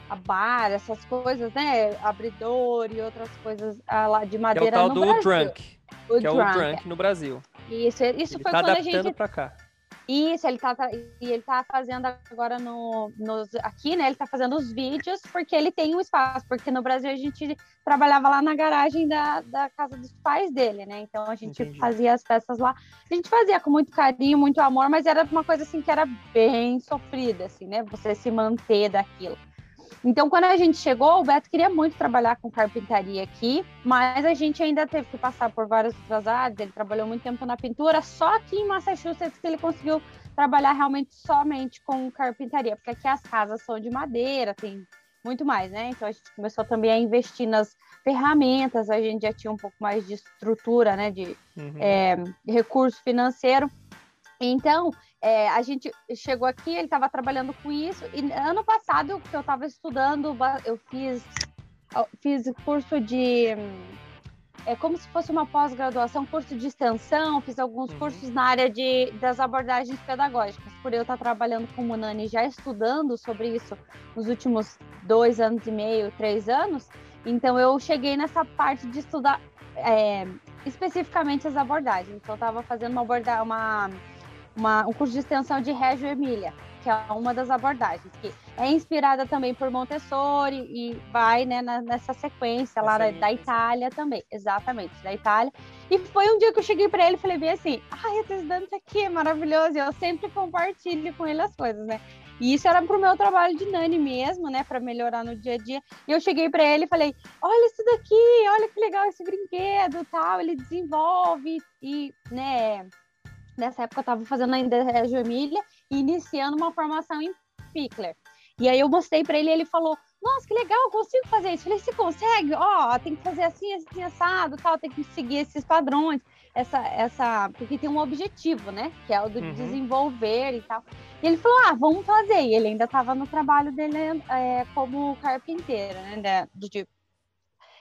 a bar, essas coisas, né, abridor e outras coisas lá de madeira que é o tal do Brasil. Drunk, o que Drunk. é o Drunk no Brasil. Isso, isso ele foi tá quando adaptando a gente... pra cá. Isso, ele tá, tá, e ele tá fazendo agora no, nos, aqui, né? Ele tá fazendo os vídeos porque ele tem um espaço, porque no Brasil a gente trabalhava lá na garagem da, da casa dos pais dele, né? Então a gente Entendi. fazia as peças lá. A gente fazia com muito carinho, muito amor, mas era uma coisa assim que era bem sofrida, assim, né? Você se manter daquilo. Então, quando a gente chegou, o Beto queria muito trabalhar com carpintaria aqui, mas a gente ainda teve que passar por várias outras áreas. Ele trabalhou muito tempo na pintura, só aqui em Massachusetts que ele conseguiu trabalhar realmente somente com carpintaria, porque aqui as casas são de madeira, tem muito mais, né? Então a gente começou também a investir nas ferramentas, a gente já tinha um pouco mais de estrutura, né? De uhum. é, recurso financeiro. Então, é, a gente chegou aqui, ele estava trabalhando com isso, e ano passado, que eu estava estudando, eu fiz, fiz curso de. É como se fosse uma pós-graduação, curso de extensão, fiz alguns uhum. cursos na área de, das abordagens pedagógicas, por eu estar trabalhando com o Nani já estudando sobre isso nos últimos dois anos e meio, três anos. Então, eu cheguei nessa parte de estudar é, especificamente as abordagens. Então, eu estava fazendo uma abordagem, uma uma, um curso de extensão de Reggio Emília, que é uma das abordagens, que é inspirada também por Montessori e vai né, na, nessa sequência lá da, da, Itália também, exatamente, da Itália. E foi um dia que eu cheguei para ele e falei bem assim, ai, eu tô estudando isso aqui, é maravilhoso, e eu sempre compartilho com ele as coisas, né? E isso era pro meu trabalho de Nani mesmo, né, para melhorar no dia a dia. E eu cheguei para ele e falei: "Olha isso daqui, olha que legal esse brinquedo, tal, ele desenvolve e, né, nessa época eu estava fazendo ainda Reggio Emília e iniciando uma formação em Pickler. E aí eu mostrei para ele ele falou: nossa, que legal, consigo fazer isso. Eu falei, você consegue? Ó, oh, tem que fazer assim, assim, assado, tal, tem que seguir esses padrões, essa, essa, porque tem um objetivo, né? Que é o de uhum. desenvolver e tal. E ele falou, ah, vamos fazer. E ele ainda estava no trabalho dele é, como carpinteiro, né? De, de,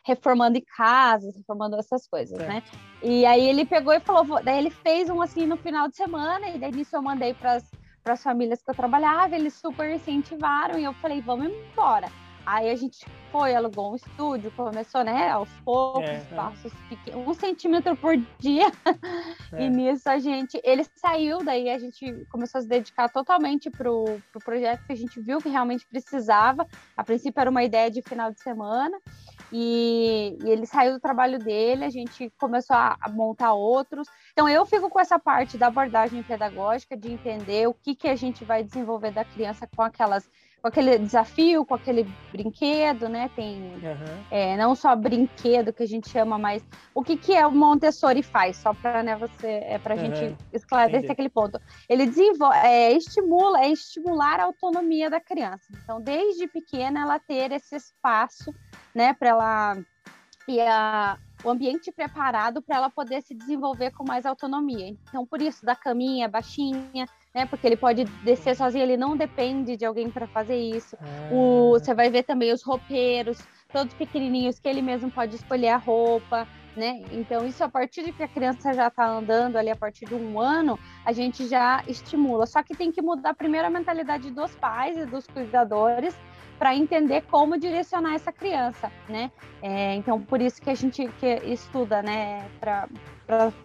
reformando em casas, reformando essas coisas, né? certo. né? E aí ele pegou e falou, daí ele fez um assim no final de semana, e daí nisso eu mandei para as famílias que eu trabalhava, eles super incentivaram, e eu falei, vamos embora. Aí a gente foi, alugou um estúdio, começou, né, aos poucos, é, é. passos é. um centímetro por dia. É. E nisso a gente, ele saiu, daí a gente começou a se dedicar totalmente pro, pro projeto que a gente viu que realmente precisava. A princípio era uma ideia de final de semana. E, e, ele saiu do trabalho dele, a gente começou a, a, montar outros. Então eu fico com essa parte da abordagem pedagógica, de entender o que, que a gente vai desenvolver da criança com aquelas com aquele desafio, com aquele brinquedo, né? Tem uhum. é, não só brinquedo que a gente chama, mas o que, que é o Montessori faz, só para né, você é para a uhum. gente esclarecer Entendi. aquele ponto. Ele desenvolve, é, estimula, é estimular a autonomia da criança. Então, desde pequena, ela ter esse espaço, né, para ela e a, o ambiente preparado para ela poder se desenvolver com mais autonomia. Então, por isso, da caminha baixinha, né? Porque ele pode descer sozinho, ele não depende de alguém para fazer isso. Ah. O, você vai ver também os roupeiros, todos pequenininhos, que ele mesmo pode escolher a roupa, né? Então, isso a partir de que a criança já está andando ali, a partir de um ano, a gente já estimula. Só que tem que mudar primeiro a mentalidade dos pais e dos cuidadores para entender como direcionar essa criança, né? É, então, por isso que a gente que estuda, né? Para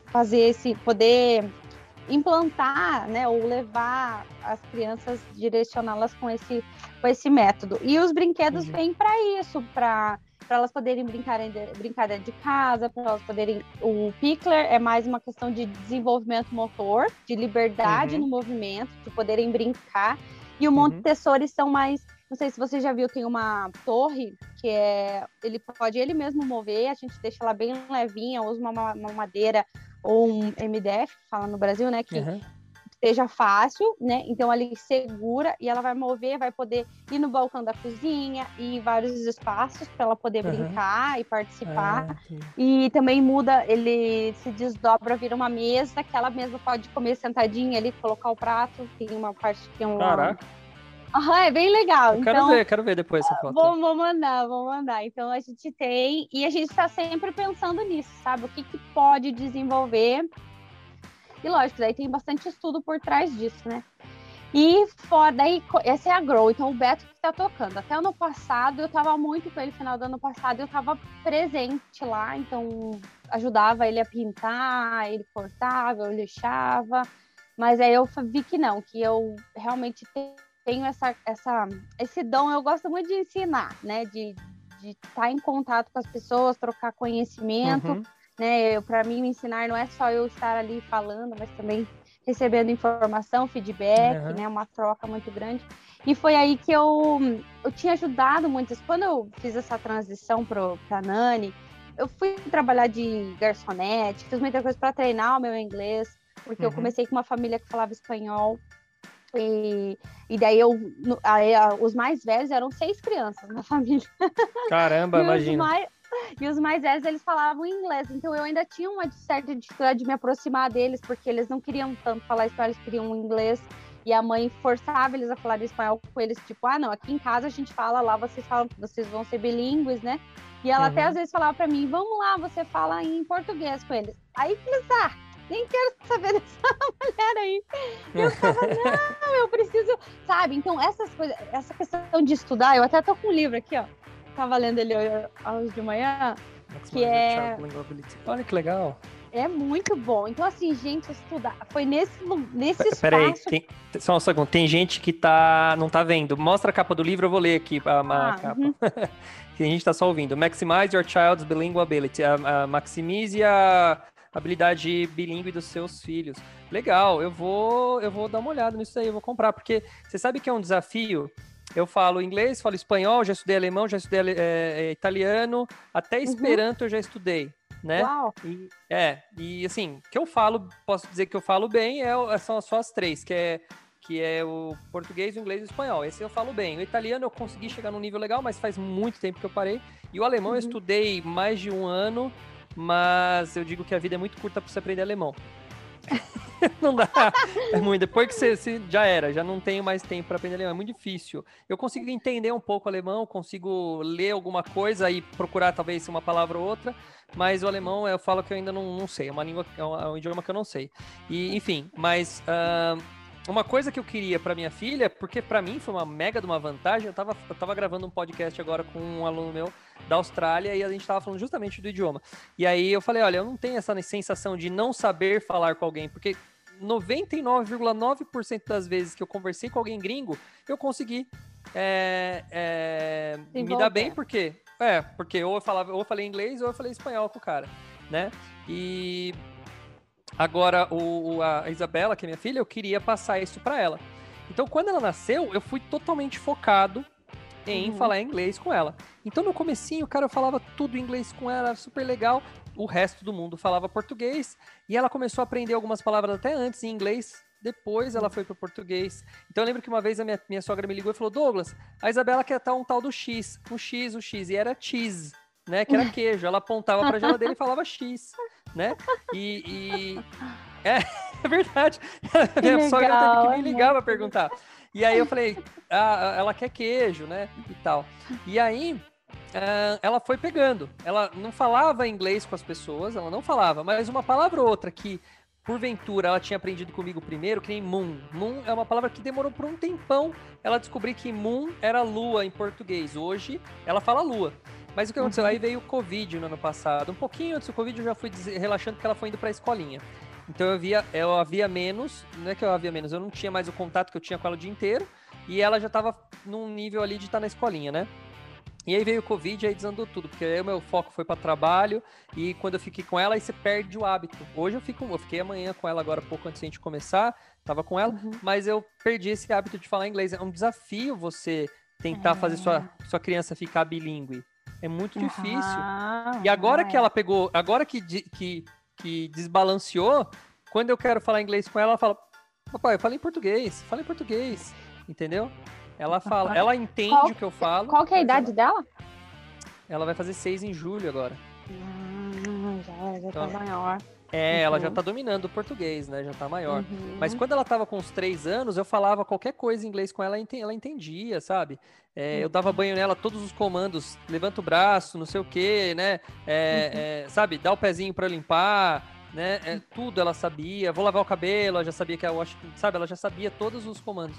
fazer esse, poder implantar, né, ou levar as crianças, direcioná-las com esse, com esse método. E os brinquedos uhum. vêm para isso, para para elas poderem brincar, brincar dentro de casa, para elas poderem. O Pickler é mais uma questão de desenvolvimento motor, de liberdade uhum. no movimento, de poderem brincar. E o uhum. Montessori são mais. Não sei se você já viu, tem uma torre que é. Ele pode ele mesmo mover, a gente deixa ela bem levinha, usa uma, uma madeira ou um MDF, fala no Brasil, né? Que uhum. seja fácil, né? Então ali segura e ela vai mover, vai poder ir no balcão da cozinha e vários espaços para ela poder uhum. brincar e participar. Ah, e também muda, ele se desdobra, vira uma mesa que ela mesma pode comer sentadinha ali, colocar o prato. Tem uma parte que tem um. Caraca. Aham, é bem legal. Eu quero então, ver, quero ver depois essa foto. Vou, vou mandar, vou mandar. Então a gente tem, e a gente está sempre pensando nisso, sabe? O que, que pode desenvolver. E lógico, daí tem bastante estudo por trás disso, né? E fora, daí, essa é a Grow, então o Beto que está tocando. Até ano passado, eu estava muito com ele, final do ano passado, eu estava presente lá, então ajudava ele a pintar, ele cortava, eu lixava. Mas aí eu vi que não, que eu realmente tenho essa, essa, esse dom, eu gosto muito de ensinar, né? De estar tá em contato com as pessoas, trocar conhecimento, uhum. né? Para mim, ensinar não é só eu estar ali falando, mas também recebendo informação, feedback, uhum. né? Uma troca muito grande. E foi aí que eu, eu tinha ajudado muitas. Quando eu fiz essa transição para a Nani, eu fui trabalhar de garçonete, fiz muita coisa para treinar o meu inglês, porque uhum. eu comecei com uma família que falava espanhol. E, e daí eu, aí, os mais velhos eram seis crianças na família. Caramba, imagina. E os mais velhos, eles falavam inglês, então eu ainda tinha uma certa dificuldade de me aproximar deles, porque eles não queriam tanto falar espanhol, eles queriam inglês. E a mãe forçava eles a falar espanhol com eles, tipo, ah, não, aqui em casa a gente fala, lá vocês falam, vocês vão ser bilíngues, né? E ela uhum. até às vezes falava para mim, vamos lá, você fala em português com eles. Aí eles, ah, nem quero saber dessa mulher aí. Eu ficava, não, eu preciso, sabe? Então, essas coisas, essa questão de estudar, eu até tô com um livro aqui, ó. Tava lendo ele hoje de manhã, que é... Olha que legal. É muito bom. Então, assim, gente, estudar. Foi nesse, nesse espaço. Peraí, tem, só um segundo. Tem gente que tá, não tá vendo. Mostra a capa do livro, eu vou ler aqui a, a ah, capa. Uhum. a gente tá só ouvindo. Maximize your child's bilingual ability. A, a maximize a habilidade bilíngue dos seus filhos. Legal, eu vou, eu vou dar uma olhada nisso aí, eu vou comprar, porque você sabe que é um desafio. Eu falo inglês, falo espanhol, já estudei alemão, já estudei é, é, italiano, até uhum. Esperanto uhum. eu já estudei, né? Uau. E, é, e assim, que eu falo, posso dizer que eu falo bem, é, são só as três, que é que é o português, o inglês e o espanhol. Esse eu falo bem. O italiano eu consegui chegar num nível legal, mas faz muito tempo que eu parei. E o alemão uhum. eu estudei mais de um ano, mas eu digo que a vida é muito curta para você aprender alemão. não dá. É muito. Depois que você, você, já era, já não tenho mais tempo para aprender alemão. É muito difícil. Eu consigo entender um pouco alemão, consigo ler alguma coisa e procurar talvez uma palavra ou outra, mas o alemão eu falo que eu ainda não, não sei. É uma língua, é um, é um idioma que eu não sei. E enfim, mas uh, uma coisa que eu queria para minha filha, porque para mim foi uma mega de uma vantagem, eu tava, eu tava gravando um podcast agora com um aluno meu da Austrália e a gente tava falando justamente do idioma. E aí eu falei, olha, eu não tenho essa sensação de não saber falar com alguém, porque 99,9% das vezes que eu conversei com alguém gringo, eu consegui é, é, me dar bem, porque é, porque ou eu falava, ou eu falei inglês ou eu falei espanhol com o cara, né? E Agora, o, a Isabela, que é minha filha, eu queria passar isso para ela. Então, quando ela nasceu, eu fui totalmente focado em uhum. falar inglês com ela. Então, no comecinho, cara, eu falava tudo inglês com ela, era super legal. O resto do mundo falava português. E ela começou a aprender algumas palavras até antes em inglês. Depois ela foi para português. Então eu lembro que uma vez a minha, minha sogra me ligou e falou: Douglas, a Isabela quer tal um tal do X, um X, o um X, e era cheese, né? Que era queijo. Ela apontava para a geladeira e falava X né? E, e... É, é verdade. Que Minha legal, sogra teve que me ligar para perguntar. E aí eu falei, ah, ela quer queijo, né? E tal. E aí Uh, ela foi pegando. Ela não falava inglês com as pessoas, ela não falava, mas uma palavra ou outra que, porventura, ela tinha aprendido comigo primeiro, que nem moon. Moon é uma palavra que demorou por um tempão ela descobrir que moon era lua em português. Hoje ela fala lua. Mas o que aconteceu? Uhum. Aí veio o Covid no ano passado. Um pouquinho antes do Covid eu já fui relaxando porque ela foi indo pra escolinha. Então eu via, eu havia menos, não é que eu havia menos, eu não tinha mais o contato que eu tinha com ela o dia inteiro, e ela já tava num nível ali de estar tá na escolinha, né? E aí veio o Covid e aí desandou tudo, porque aí o meu foco foi para trabalho e quando eu fiquei com ela, aí você perde o hábito. Hoje eu fico, eu fiquei amanhã com ela agora pouco antes de a gente começar, tava com ela, uhum. mas eu perdi esse hábito de falar inglês. É um desafio você tentar é. fazer sua, sua criança ficar bilíngue. É muito difícil. Ah, e agora é. que ela pegou, agora que, que, que desbalanceou, quando eu quero falar inglês com ela, ela fala: Papai, fala em português, fala em português. Entendeu? Ela fala, ela entende qual, o que eu falo. Qual que é a idade ela... dela? Ela vai fazer seis em julho agora. Ah, já, já tá então, tá maior. É, uhum. ela já uhum. tá dominando o português, né? Já tá maior. Uhum. Mas quando ela tava com uns três anos, eu falava qualquer coisa em inglês com ela, ela entendia, sabe? É, eu dava banho nela, todos os comandos, levanta o braço, não sei o quê, né? É, uhum. é, sabe, dá o pezinho para limpar, né? É, tudo ela sabia. Vou lavar o cabelo, ela já sabia que eu acho sabe? Ela já sabia todos os comandos.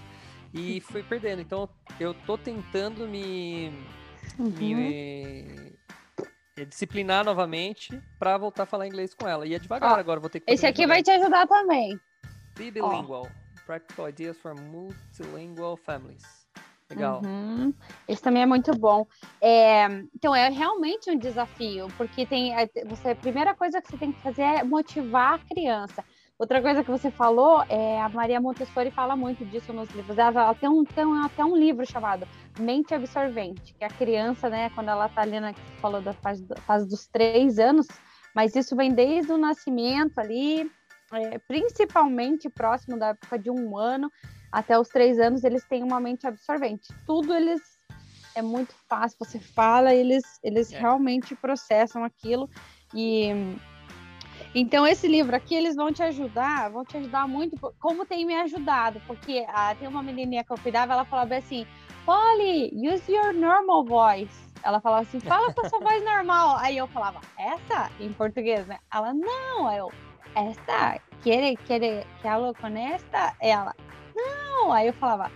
E foi perdendo. Então eu tô tentando me, me uhum. É disciplinar novamente para voltar a falar inglês com ela. E é devagar Ó, agora, vou ter que. Esse aqui vai te ajudar também. Bilingual. Practical ideas for multilingual families. Legal. Uhum. Esse também é muito bom. É, então, é realmente um desafio, porque tem. É, você, a primeira coisa que você tem que fazer é motivar a criança. Outra coisa que você falou, é, a Maria Montessori fala muito disso nos livros. Ela, tem, um, tem até um livro chamado Mente Absorvente, que a criança, né, quando ela está ali na falou da fase, fase, dos três anos, mas isso vem desde o nascimento ali, é, principalmente próximo da época de um ano até os três anos, eles têm uma mente absorvente. Tudo eles é muito fácil, você fala, eles, eles é. realmente processam aquilo e então, esse livro aqui, eles vão te ajudar, vão te ajudar muito, como tem me ajudado, porque ah, tem uma menininha que eu cuidava, ela falava assim, Polly, use your normal voice. Ela falava assim, fala com a sua voz normal. Aí eu falava, essa? Em português, né? Ela, não. Aí eu, esta? Quer, quer que eu com esta? Ela, não. Aí eu falava,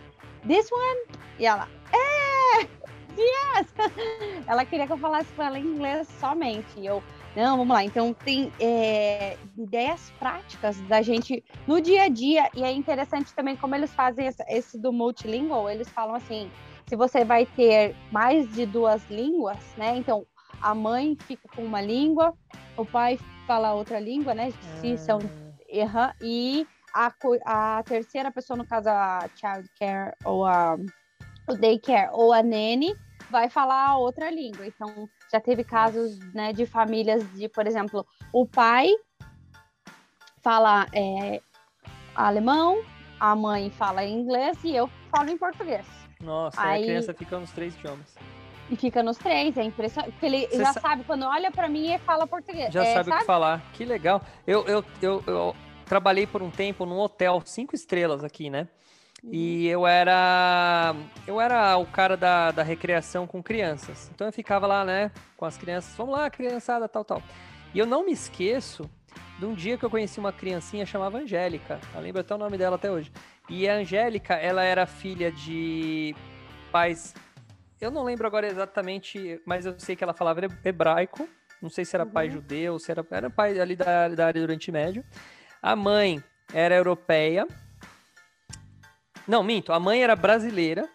this one? E ela, é, yes. Ela queria que eu falasse com ela em inglês somente. E eu, não, vamos lá. Então, tem é, ideias práticas da gente no dia a dia. E é interessante também como eles fazem esse, esse do multilingual. Eles falam assim: se você vai ter mais de duas línguas, né? Então, a mãe fica com uma língua, o pai fala outra língua, né? Se são. Uhum, e a, a terceira pessoa, no caso, a child care ou a, o daycare ou a nene, vai falar outra língua. Então, já teve casos né, de famílias de, por exemplo, o pai fala é, alemão a mãe fala inglês e eu falo em português. Nossa, aí, a criança fica nos três idiomas. E fica nos três, é impressionante. Porque ele Você já sa... sabe, quando olha para mim, ele fala português. Já é, sabe, sabe, o que falar. Que legal. Eu, eu, eu, eu, trabalhei por um tempo num hotel cinco estrelas aqui, né? Uhum. E eu era eu era o cara da, da recreação com crianças. Então eu ficava lá, né, com as crianças, vamos lá, criançada, tal, tal. E eu não me esqueço de um dia que eu conheci uma criancinha chamada Angélica. Eu lembro até o nome dela até hoje. E a Angélica, ela era filha de pais. Eu não lembro agora exatamente, mas eu sei que ela falava hebraico. Não sei se era uhum. pai judeu, se era, era pai ali da, da área do Oriente Médio. A mãe era europeia. Não, minto. A mãe era brasileira.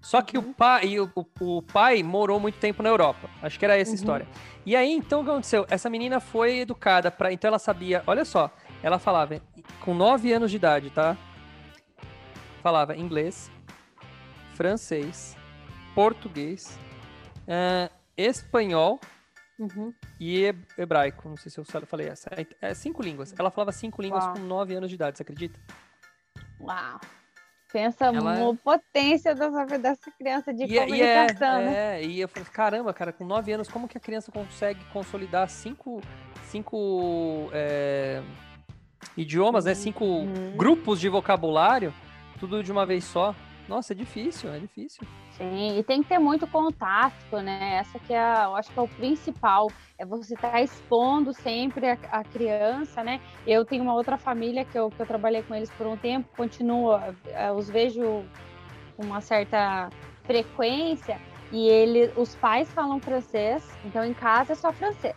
Só que uhum. o pai, o, o, pai morou muito tempo na Europa. Acho que era essa uhum. história. E aí, então, o que aconteceu? Essa menina foi educada para. Então, ela sabia. Olha só. Ela falava com 9 anos de idade, tá? falava inglês, francês, português, uh, espanhol uhum. e hebraico. Não sei se eu falei essa. É, é cinco línguas. Ela falava cinco línguas Uau. com nove anos de idade, você acredita? Uau! Pensa ela... no potência dessa, dessa criança de e, comunicação, e é, né? É, e eu falei, caramba, cara, com nove anos, como que a criança consegue consolidar cinco, cinco é, idiomas, né? Cinco uhum. grupos de vocabulário tudo de uma vez só. Nossa, é difícil, é difícil. E tem que ter muito contato, né? Essa que é, eu acho que é o principal, é você estar tá expondo sempre a, a, criança, né? Eu tenho uma outra família que eu, que eu trabalhei com eles por um tempo, continuo, eh, os vejo com uma certa frequência e ele, os pais falam francês, então em casa é só francês.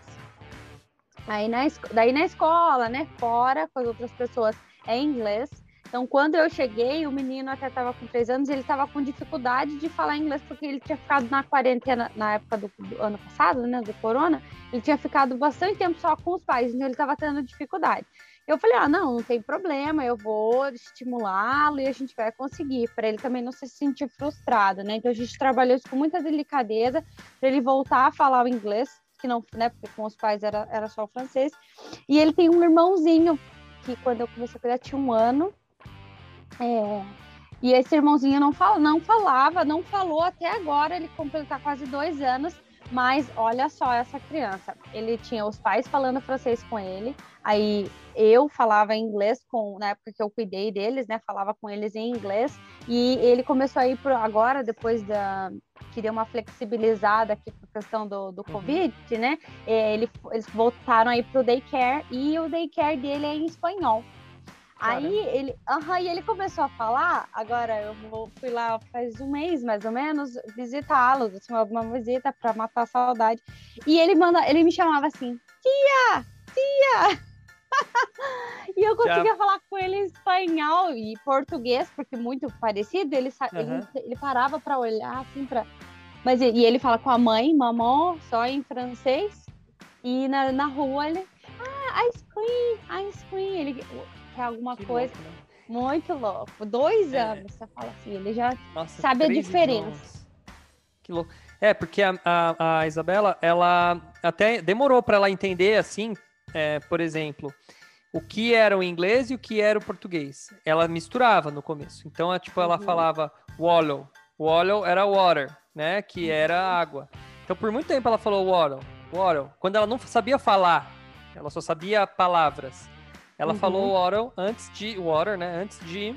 Aí na, daí na escola, né, fora com as outras pessoas é inglês então, quando eu cheguei, o menino até estava com três anos, ele estava com dificuldade de falar inglês, porque ele tinha ficado na quarentena na época do, do ano passado, né, do corona, ele tinha ficado bastante tempo só com os pais, então ele estava tendo dificuldade. Eu falei, ah, não, não tem problema, eu vou estimulá-lo e a gente vai conseguir, para ele também não se sentir frustrado, né? Então a gente trabalhou isso com muita delicadeza, para ele voltar a falar o inglês, que não, né, porque com os pais era, era só o francês. E ele tem um irmãozinho, que quando eu comecei a cuidar tinha um ano, é, e esse irmãozinho não, fala, não falava, não falou até agora, ele completar quase dois anos, mas olha só essa criança. Ele tinha os pais falando francês com ele, aí eu falava inglês com, na época que eu cuidei deles, né? Falava com eles em inglês, e ele começou a ir pro, agora, depois da. que deu uma flexibilizada aqui por questão do, do uhum. Covid, né? É, ele, eles voltaram aí pro daycare, e o daycare dele é em espanhol. Aí ele, uhum, e ele começou a falar, agora eu vou, fui lá faz um mês mais ou menos visitá-los, assim, uma visita para matar a saudade. E ele manda, ele me chamava assim, tia, tia. e eu conseguia Já. falar com ele em espanhol e português, porque muito parecido, ele, uhum. ele, ele, parava para olhar assim para mas e ele fala com a mãe, mamão, só em francês. E na, na rua ele, ah, ice cream, ice cream. Ele, para alguma que coisa. Louco, né? Muito louco. Dois é. anos, você fala assim, ele já Nossa, sabe a diferença. Que louco. É, porque a, a, a Isabela, ela até demorou para ela entender, assim, é, por exemplo, o que era o inglês e o que era o português. Ela misturava no começo. Então, é, tipo, ela uhum. falava wallow. Wallow era water, né? Que era água. Então, por muito tempo ela falou water, water. Quando ela não sabia falar, ela só sabia palavras. Ela uhum. falou water antes de water, né? Antes de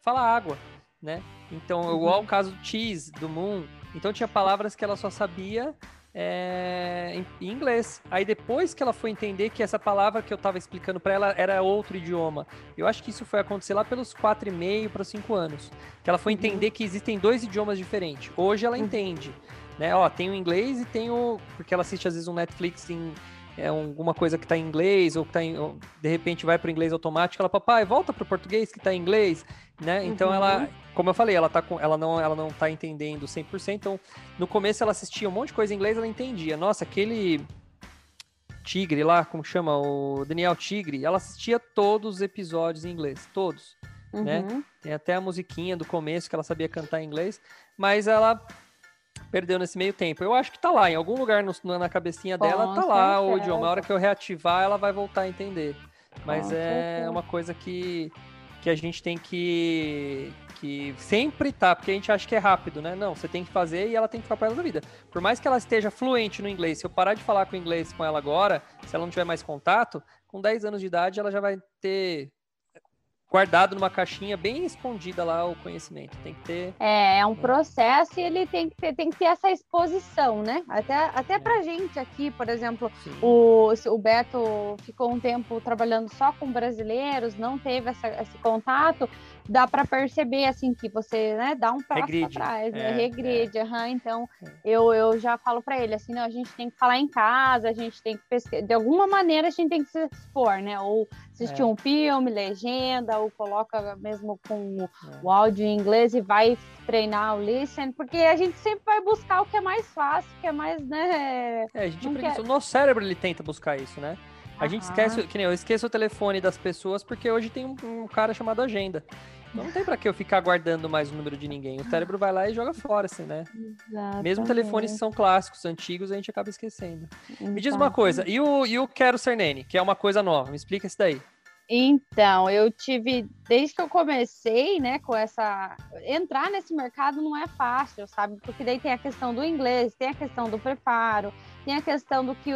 falar água, né? Então, uhum. igual o caso do cheese, do moon. Então tinha palavras que ela só sabia é, em, em, inglês. Aí depois que ela foi entender que essa palavra que eu estava explicando para ela era outro idioma. Eu acho que isso foi acontecer lá pelos quatro e meio para cinco anos, que ela foi uhum. entender uhum. que existem dois idiomas diferentes. Hoje ela uhum. entende, né? Ó, tem o inglês e tem o porque ela assiste às vezes um Netflix em é alguma coisa que está em inglês ou que tá em, ou, de repente vai para o inglês automático, ela papai volta para o português que está em inglês, né? Então uhum. ela, como eu falei, ela tá com, ela não, ela não tá entendendo 100%. Então no começo ela assistia um monte de coisa em inglês, ela entendia. Nossa, aquele Tigre lá, como chama o Daniel Tigre, ela assistia todos os episódios em inglês, todos, né? uhum. né? Tem até a musiquinha do começo que ela sabia cantar em inglês, mas ela perdeu nesse meio tempo. Eu acho que tá lá, em algum lugar no, na cabecinha dela, tá lá o idioma. A hora que eu reativar, ela vai voltar a entender. Mas é certeza. uma coisa que que a gente tem que que sempre tá, porque a gente acha que é rápido, né? Não, você tem que fazer e ela tem que ficar para ela da vida. Por mais que ela esteja fluente no inglês, se eu parar de falar com inglês com ela agora, se ela não tiver mais contato, com 10 anos de idade ela já vai ter guardado numa caixinha bem escondida lá o conhecimento. Tem que ter. É, é um processo e ele tem que ter, tem que ter essa exposição, né? Até, até é. pra gente aqui, por exemplo, o, o Beto ficou um tempo trabalhando só com brasileiros, não teve essa, esse contato dá para perceber assim que você né, dá um passo Regride. atrás, né? É, Regride, é. Uhum, então é. eu, eu já falo para ele assim, não, a gente tem que falar em casa, a gente tem que pesquisar, de alguma maneira a gente tem que se expor, né? Ou assistir é. um filme, legenda, ou coloca mesmo com o é. áudio em inglês e vai treinar o listen, porque a gente sempre vai buscar o que é mais fácil, que é mais, né? É, a gente quer... o nosso cérebro ele tenta buscar isso, né? A gente esquece, que nem eu esqueço o telefone das pessoas porque hoje tem um, um cara chamado agenda. Não tem para que eu ficar guardando mais o número de ninguém. O cérebro vai lá e joga fora, assim, né? Exatamente. Mesmo telefones são clássicos, antigos, a gente acaba esquecendo. Então... Me diz uma coisa, e o, e o Quero Ser Nene, que é uma coisa nova? Me explica isso daí. Então, eu tive, desde que eu comecei, né, com essa. Entrar nesse mercado não é fácil, sabe? Porque daí tem a questão do inglês, tem a questão do preparo, tem a questão do que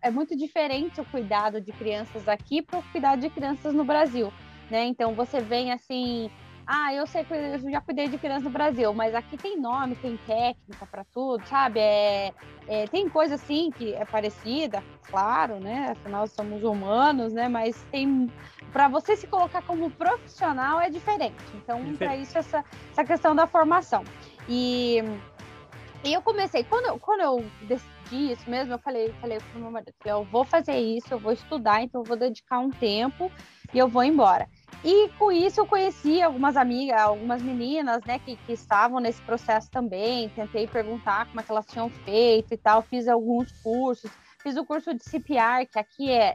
é muito diferente o cuidado de crianças aqui para o cuidado de crianças no Brasil, né? Então, você vem assim. Ah, eu sei que eu já cuidei de criança no Brasil, mas aqui tem nome, tem técnica para tudo, sabe? É, é, tem coisa assim que é parecida, claro, né? Afinal, somos humanos, né? Mas tem para você se colocar como profissional é diferente. Então, para isso, essa, essa questão da formação. E, e eu comecei, quando, eu, quando eu decidi isso mesmo, eu falei, falei pro meu marido, eu vou fazer isso, eu vou estudar, então eu vou dedicar um tempo e eu vou embora. E com isso eu conheci algumas amigas, algumas meninas, né, que, que estavam nesse processo também. Tentei perguntar como é que elas tinham feito e tal. Fiz alguns cursos. Fiz o curso de CPR, que aqui é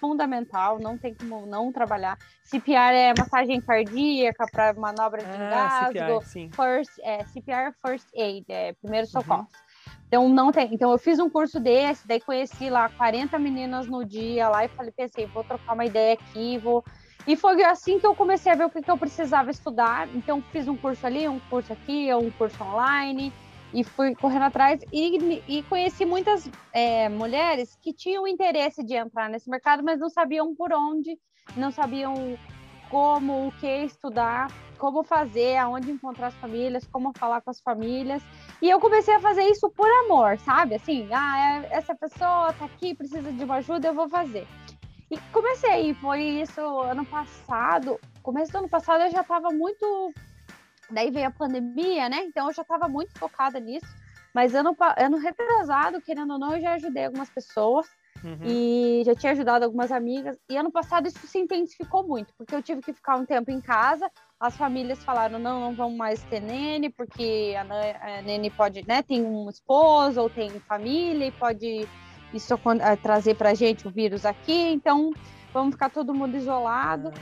fundamental, não tem como não trabalhar. CPR é massagem cardíaca para manobra de ah, engasgo. CPR, first, é, CPR First Aid, é primeiro socorro. Uhum. Então não tem. Então eu fiz um curso desse, daí conheci lá 40 meninas no dia lá e falei, pensei, vou trocar uma ideia aqui, vou. E foi assim que eu comecei a ver o que, que eu precisava estudar. Então fiz um curso ali, um curso aqui, um curso online e fui correndo atrás e, e conheci muitas é, mulheres que tinham interesse de entrar nesse mercado, mas não sabiam por onde, não sabiam como, o que estudar, como fazer, aonde encontrar as famílias, como falar com as famílias. E eu comecei a fazer isso por amor, sabe? Assim, ah, é, essa pessoa tá aqui, precisa de uma ajuda, eu vou fazer. E comecei, foi isso ano passado. Começo do ano passado eu já estava muito Daí veio a pandemia, né? Então eu já estava muito focada nisso. Mas ano, ano retrasado, querendo ou não, eu já ajudei algumas pessoas. Uhum. E já tinha ajudado algumas amigas. E ano passado isso se intensificou muito, porque eu tive que ficar um tempo em casa. As famílias falaram: não, não vamos mais ter nene, porque a, a nene pode, né, tem um esposo ou tem família e pode isso eh, trazer para gente o vírus aqui. Então vamos ficar todo mundo isolado.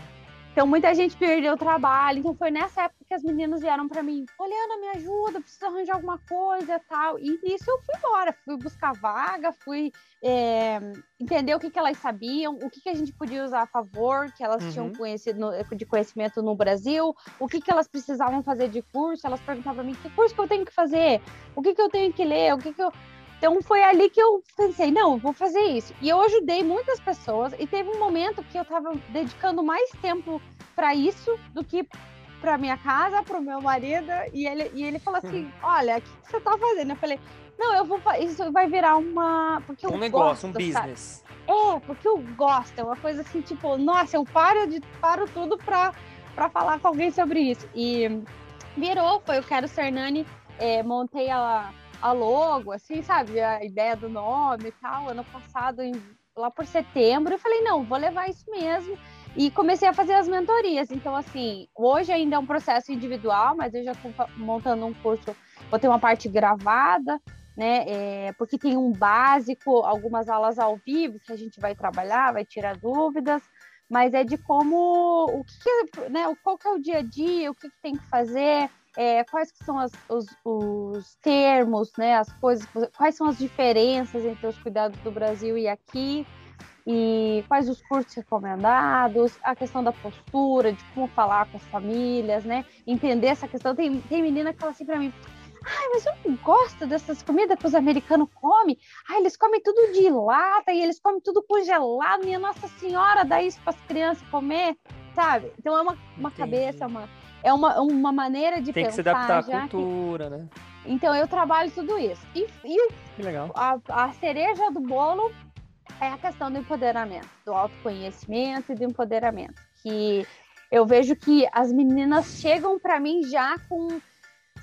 Então muita gente perdeu o trabalho. Então foi nessa época que as meninas vieram para mim, Poliana, me ajuda, preciso arranjar alguma coisa tal. E nisso eu fui embora, fui buscar vaga, fui é, entender o que, que elas sabiam, o que, que a gente podia usar a favor, que elas uhum. tinham conhecido de conhecimento no Brasil, o que, que elas precisavam fazer de curso. Elas perguntavam para mim, que curso que eu tenho que fazer? O que, que eu tenho que ler? O que, que eu então foi ali que eu pensei, não, vou fazer isso. E eu ajudei muitas pessoas e teve um momento que eu estava dedicando mais tempo para isso do que para minha casa, para o meu marido, e ele, e ele falou assim: Olha, o que você está fazendo? Eu falei: Não, eu vou. Isso vai virar uma. Porque um negócio, gosto, um business. Sabe? É, porque eu gosto. É uma coisa assim, tipo, nossa, eu paro, de, paro tudo para falar com alguém sobre isso. E virou, foi o Quero Ser Nani, é, montei a a logo, assim, sabe? A ideia do nome e tal, ano passado, em, lá por setembro, eu falei, não, vou levar isso mesmo. E comecei a fazer as mentorias. Então, assim, hoje ainda é um processo individual, mas eu já estou montando um curso, vou ter uma parte gravada, né? É, porque tem um básico, algumas aulas ao vivo que a gente vai trabalhar, vai tirar dúvidas, mas é de como, o que, que né? Qual que é o dia a dia, o que, que tem que fazer é, quais são as, os, os, termos, né, as coisas, quais são as diferenças entre os cuidados do Brasil e aqui. e quais os cursos recomendados, a questão da postura, de como falar com as famílias, né? Entender essa questão. Tem, tem menina que fala assim para mim, Ai, mas eu não gosto dessas comidas que os americanos comem. Ai, eles comem tudo de lata e eles comem tudo congelado. Minha Nossa Senhora, dá isso para as crianças comer, sabe? Então é uma, uma cabeça, é uma, é uma, uma maneira de Tem pensar. Tem que se adaptar à cultura, que... né? Então eu trabalho tudo isso. E, e que legal. A, a cereja do bolo é a questão do empoderamento, do autoconhecimento e do empoderamento. Que eu vejo que as meninas chegam para mim já com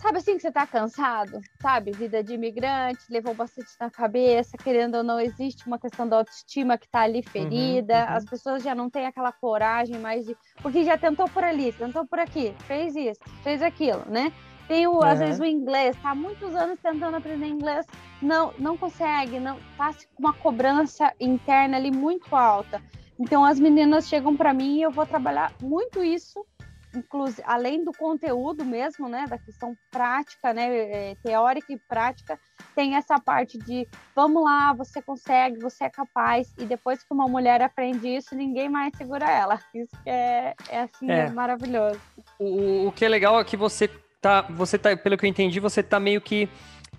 Sabe assim que você tá cansado? Sabe? Vida de imigrante, levou bastante na cabeça, querendo ou não, existe uma questão da autoestima que tá ali uhum, ferida. Uhum, uhum. As pessoas já não têm aquela coragem mais de. Porque já tentou por ali, tentou por aqui, fez isso, fez aquilo, né? Tem, o, às vezes, o inglês, tá há muitos anos tentando aprender inglês, não, não consegue, não tá com uma cobrança interna ali muito alta. Então, as meninas chegam para mim e eu vou trabalhar muito isso inclusive, além do conteúdo mesmo, né, da questão prática, né, é, teórica e prática, tem essa parte de vamos lá, você consegue, você é capaz, e depois que uma mulher aprende isso, ninguém mais segura ela. Isso é, é assim, é. é maravilhoso. O, o que é legal é que você tá, você tá, pelo que eu entendi, você tá meio que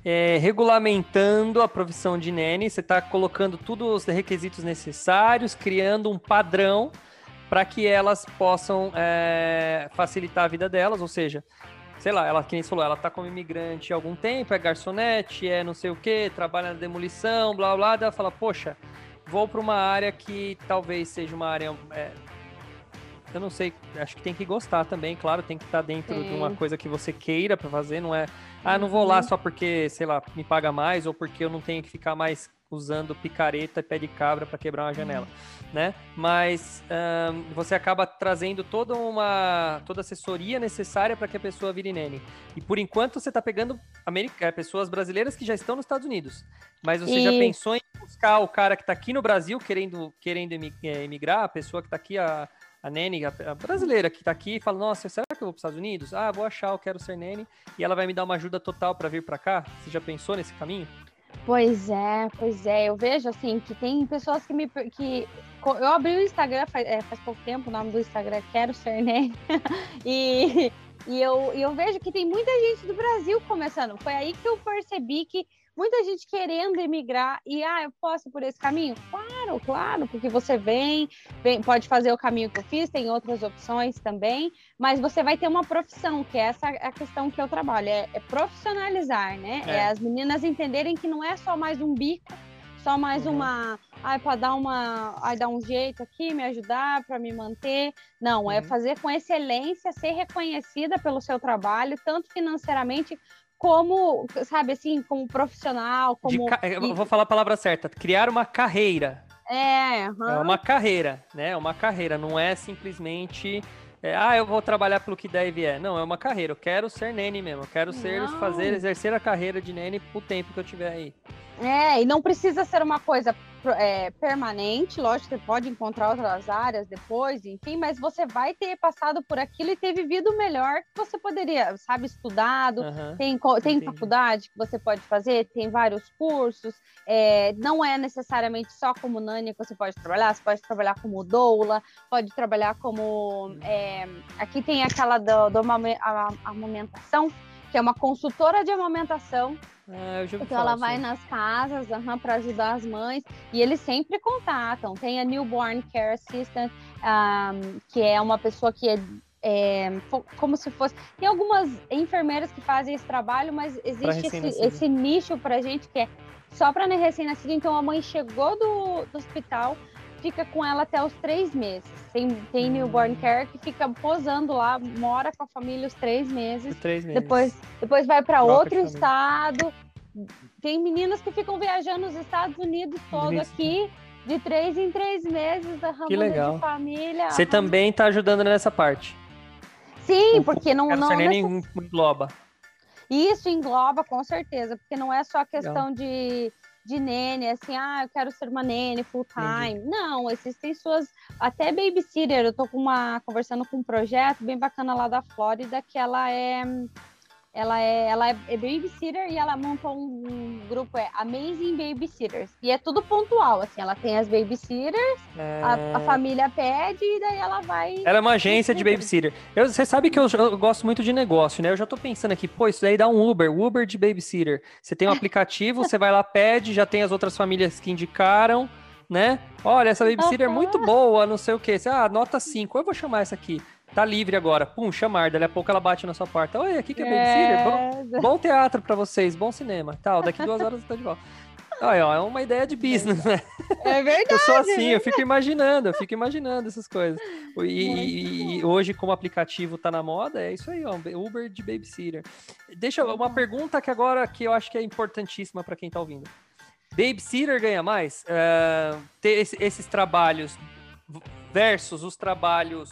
é, regulamentando a profissão de nene, você está colocando todos os requisitos necessários, criando um padrão para que elas possam é, facilitar a vida delas, ou seja, sei lá, ela, quem falou, ela tá como imigrante há algum tempo, é garçonete, é não sei o que, trabalha na demolição, blá blá, daí ela fala, poxa, vou para uma área que talvez seja uma área. É, eu não sei, acho que tem que gostar também, claro, tem que estar tá dentro Sim. de uma coisa que você queira para fazer, não é, ah, não vou lá uhum. só porque, sei lá, me paga mais ou porque eu não tenho que ficar mais usando picareta e pé de cabra para quebrar uma janela, né? Mas um, você acaba trazendo toda uma toda a assessoria necessária para que a pessoa vire nene. E por enquanto você está pegando america, pessoas brasileiras que já estão nos Estados Unidos. Mas você e... já pensou em buscar o cara que está aqui no Brasil querendo querendo é, emigrar, a pessoa que está aqui a a nene, a, brasileira que está aqui, fala: Nossa, será que eu vou para os Estados Unidos? Ah, vou achar, eu quero ser nene. E ela vai me dar uma ajuda total para vir para cá. Você já pensou nesse caminho? Pois é, pois é. Eu vejo assim que tem pessoas que me. que Eu abri o Instagram faz, é, faz pouco tempo, o nome do Instagram é Quero Ser Né? e, e eu, eu vejo que tem muita gente do Brasil começando. Foi aí que eu percebi que muita gente querendo emigrar e ah, eu posso ir por esse caminho? Claro, claro, porque você vem, vem, pode fazer o caminho que eu fiz, tem outras opções também, mas você vai ter uma profissão, que é essa a questão que eu trabalho, é, é profissionalizar, né? É. é. as meninas entenderem que não é só mais um bico, só mais uhum. uma, ai, para dar uma, ai, dar um jeito aqui, me ajudar para me manter. Não, é uhum. é fazer com excelência, ser reconhecida pelo seu trabalho, tanto financeiramente como, sabe, assim, como profissional, como... Ca... Vou falar a palavra certa, criar uma carreira. É, uhum. é uma carreira, né? É uma carreira, não é simplesmente... É, ah, eu vou trabalhar pelo que deve é. Não, é uma carreira. Eu quero ser nene mesmo. Eu quero ser, não. fazer, exercer a carreira de nene o tempo que eu tiver aí. É, e não precisa ser uma coisa é, permanente, lógico, você pode encontrar outras áreas depois, enfim, mas você vai ter passado por aquilo e ter vivido melhor que você poderia, sabe, estudado, uhum, tem, tem faculdade que você pode fazer, tem vários cursos, é, não é necessariamente só como Nani que você pode trabalhar, você pode trabalhar como doula, pode trabalhar como, é, aqui tem aquela do, do amamentação, que é uma consultora de amamentação, ah, então ela vai nas casas uhum, para ajudar as mães e eles sempre contatam. Tem a Newborn Care Assistant, um, que é uma pessoa que é, é, como se fosse. Tem algumas enfermeiras que fazem esse trabalho, mas existe esse, esse nicho para gente que é só para recém-nascido. Então a mãe chegou do, do hospital, fica com ela até os três meses. Tem, tem hum. newborn care que fica posando lá, mora com a família os três meses. Três meses. Depois, depois vai para outro estado. Tem meninas que ficam viajando os Estados Unidos todo aqui, de três em três meses, que legal. de família. Você também está ajudando nessa parte. Sim, porque não, não, não nem engloba. Isso engloba com certeza, porque não é só questão legal. de de nene, assim, ah, eu quero ser uma nene full time. Entendi. Não, existem suas. Até babysitter, eu tô com uma, conversando com um projeto bem bacana lá da Flórida, que ela é. Ela é, ela é babysitter e ela montou um, um, grupo, é Amazing Babysitters. E é tudo pontual, assim, ela tem as babysitters, é... a, a, família pede e daí ela vai. Ela é uma agência de babysitter. Eu, você sabe que eu, eu, gosto muito de negócio, né? Eu já tô pensando aqui, pô, isso daí dá um Uber, Uber de babysitter. Você tem um aplicativo, você vai lá, pede, já tem as outras famílias que indicaram, né? Olha, essa babysitter uhum. é muito boa, não sei o quê. Você, ah, nota 5, eu vou chamar essa aqui. Tá livre agora. Pum, chamar. Daqui a pouco ela bate na sua porta. Oi, aqui que é babysitter. Bom, bom teatro para vocês, bom cinema. Tal, daqui duas horas eu tô de volta. Olha, é uma ideia de business, né? É verdade. Eu sou assim, é eu fico imaginando, eu fico imaginando essas coisas. E, e, hoje, como aplicativo tá na moda, é isso aí, ó, Uber de babysitter. Deixa uma pergunta que agora que eu acho que é importantíssima para quem tá ouvindo. Babysitter ganha mais? Uh, ter esse, esses trabalhos versus os trabalhos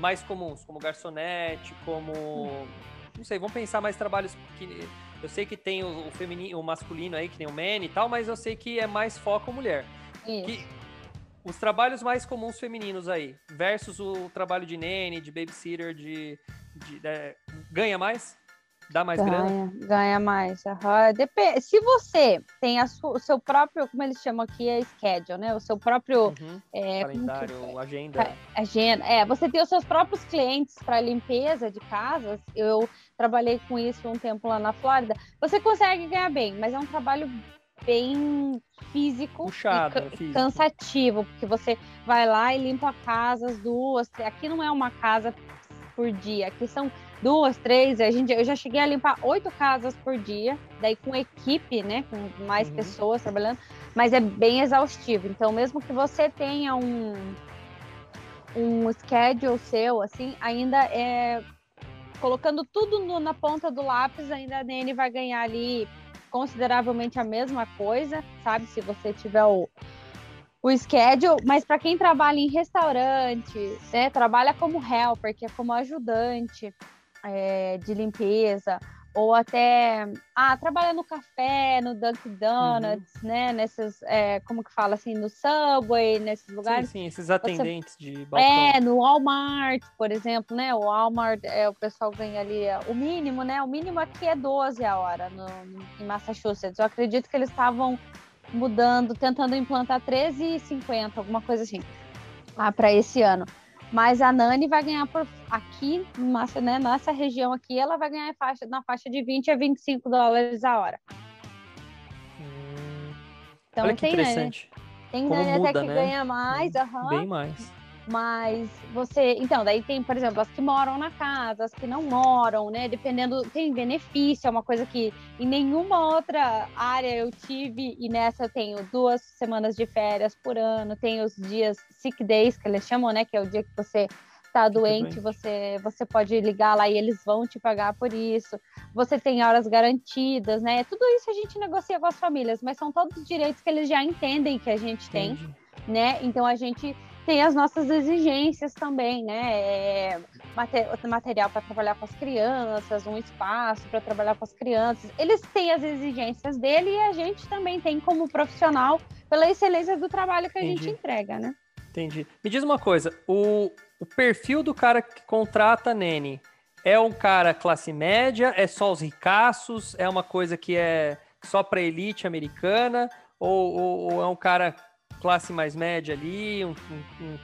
mais comuns, como garçonete, como. Não sei, vamos pensar mais trabalhos que. Eu sei que tem o, o feminino, o masculino aí, que tem o man e tal, mas eu sei que é mais foco mulher. Isso. Que, os trabalhos mais comuns femininos aí, versus o trabalho de nene, de babysitter, de, de, de é, ganha mais? Dá mais ganha, grana? Ganha mais. Uhum. Dep se você tem o seu próprio, como eles chamam aqui, é schedule, né? O seu próprio uhum. é, calendário, agenda. Agenda. É, você tem os seus próprios clientes para limpeza de casas. Eu trabalhei com isso um tempo lá na Flórida. Você consegue ganhar bem, mas é um trabalho bem físico Puxado, e físico. cansativo, porque você vai lá e limpa casas duas. Aqui não é uma casa por dia, aqui são duas, três. A gente, eu já cheguei a limpar oito casas por dia, daí com equipe, né? Com mais uhum. pessoas trabalhando, mas é bem exaustivo. Então, mesmo que você tenha um, um schedule seu, assim, ainda é. Colocando tudo no, na ponta do lápis, ainda a Nene vai ganhar ali consideravelmente a mesma coisa, sabe? Se você tiver o, o schedule, mas para quem trabalha em restaurante, né, trabalha como helper, que é como ajudante, é, de limpeza, ou até ah, trabalha no café, no Dunkin' Donuts, uhum. né? Nesses, é, como que fala assim, no Subway, nesses lugares. Sim, sim esses atendentes Você, de balcão. É, no Walmart, por exemplo, né? O Walmart, é, o pessoal ganha ali é, o mínimo, né? O mínimo aqui é 12 a hora no, em Massachusetts. Eu acredito que eles estavam mudando, tentando implantar 13,50, alguma coisa assim, ah, para esse ano. Mas a Nani vai ganhar por aqui, nessa, né, nessa região aqui, ela vai ganhar faixa, na faixa de 20 a 25 dólares a hora. Hum, então Olha que tem interessante. Nani, tem Nani muda, até que né? ganha mais, uhum. bem mais. Mas você, então, daí tem, por exemplo, as que moram na casa, as que não moram, né? Dependendo, tem benefício, é uma coisa que em nenhuma outra área eu tive, e nessa eu tenho duas semanas de férias por ano, tem os dias sick days, que eles chamam, né? Que é o dia que você tá doente, você, você pode ligar lá e eles vão te pagar por isso. Você tem horas garantidas, né? Tudo isso a gente negocia com as famílias, mas são todos direitos que eles já entendem que a gente Entendi. tem, né? Então a gente tem as nossas exigências também, né? É, material para trabalhar com as crianças, um espaço para trabalhar com as crianças. Eles têm as exigências dele e a gente também tem como profissional pela excelência do trabalho que a Entendi. gente entrega, né? Entendi. Me diz uma coisa, o, o perfil do cara que contrata a Nene é um cara classe média? É só os ricaços? É uma coisa que é só para elite americana? Ou, ou, ou é um cara classe mais média ali, um, um, um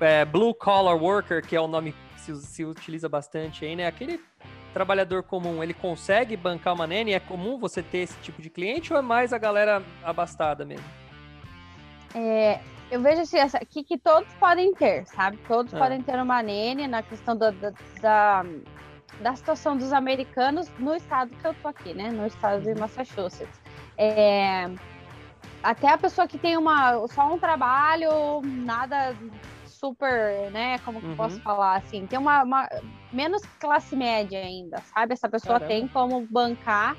é, blue collar worker, que é o nome que se, se, utiliza bastante aí, né? Aquele trabalhador comum, ele consegue bancar uma nene? É comum você ter esse tipo de cliente ou é mais a galera abastada mesmo? É, eu vejo assim, essa, que, que todos podem ter, sabe? Todos ah. podem ter uma nene na questão da, da, da, da, situação dos americanos no estado que eu tô aqui, né? No estado de uhum. Massachusetts. É, até a pessoa que tem uma, só um trabalho, nada super, né? Como que uhum. posso falar assim? Tem uma, uma, menos classe média ainda, sabe? Essa pessoa Caramba. tem como bancar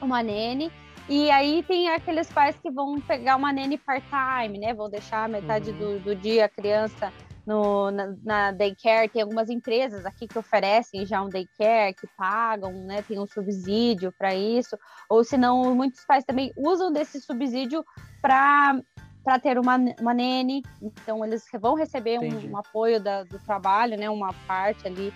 uma nene. E aí tem aqueles pais que vão pegar uma nene part-time, né? Vão deixar metade uhum. do, do dia a criança no, na, na, daycare, tem algumas empresas aqui que oferecem já um daycare, que pagam, né, tem um subsídio para isso, ou se não, muitos pais também usam desse subsídio para para ter uma, uma nene, então eles vão receber um, um, apoio da, do trabalho, né, uma parte ali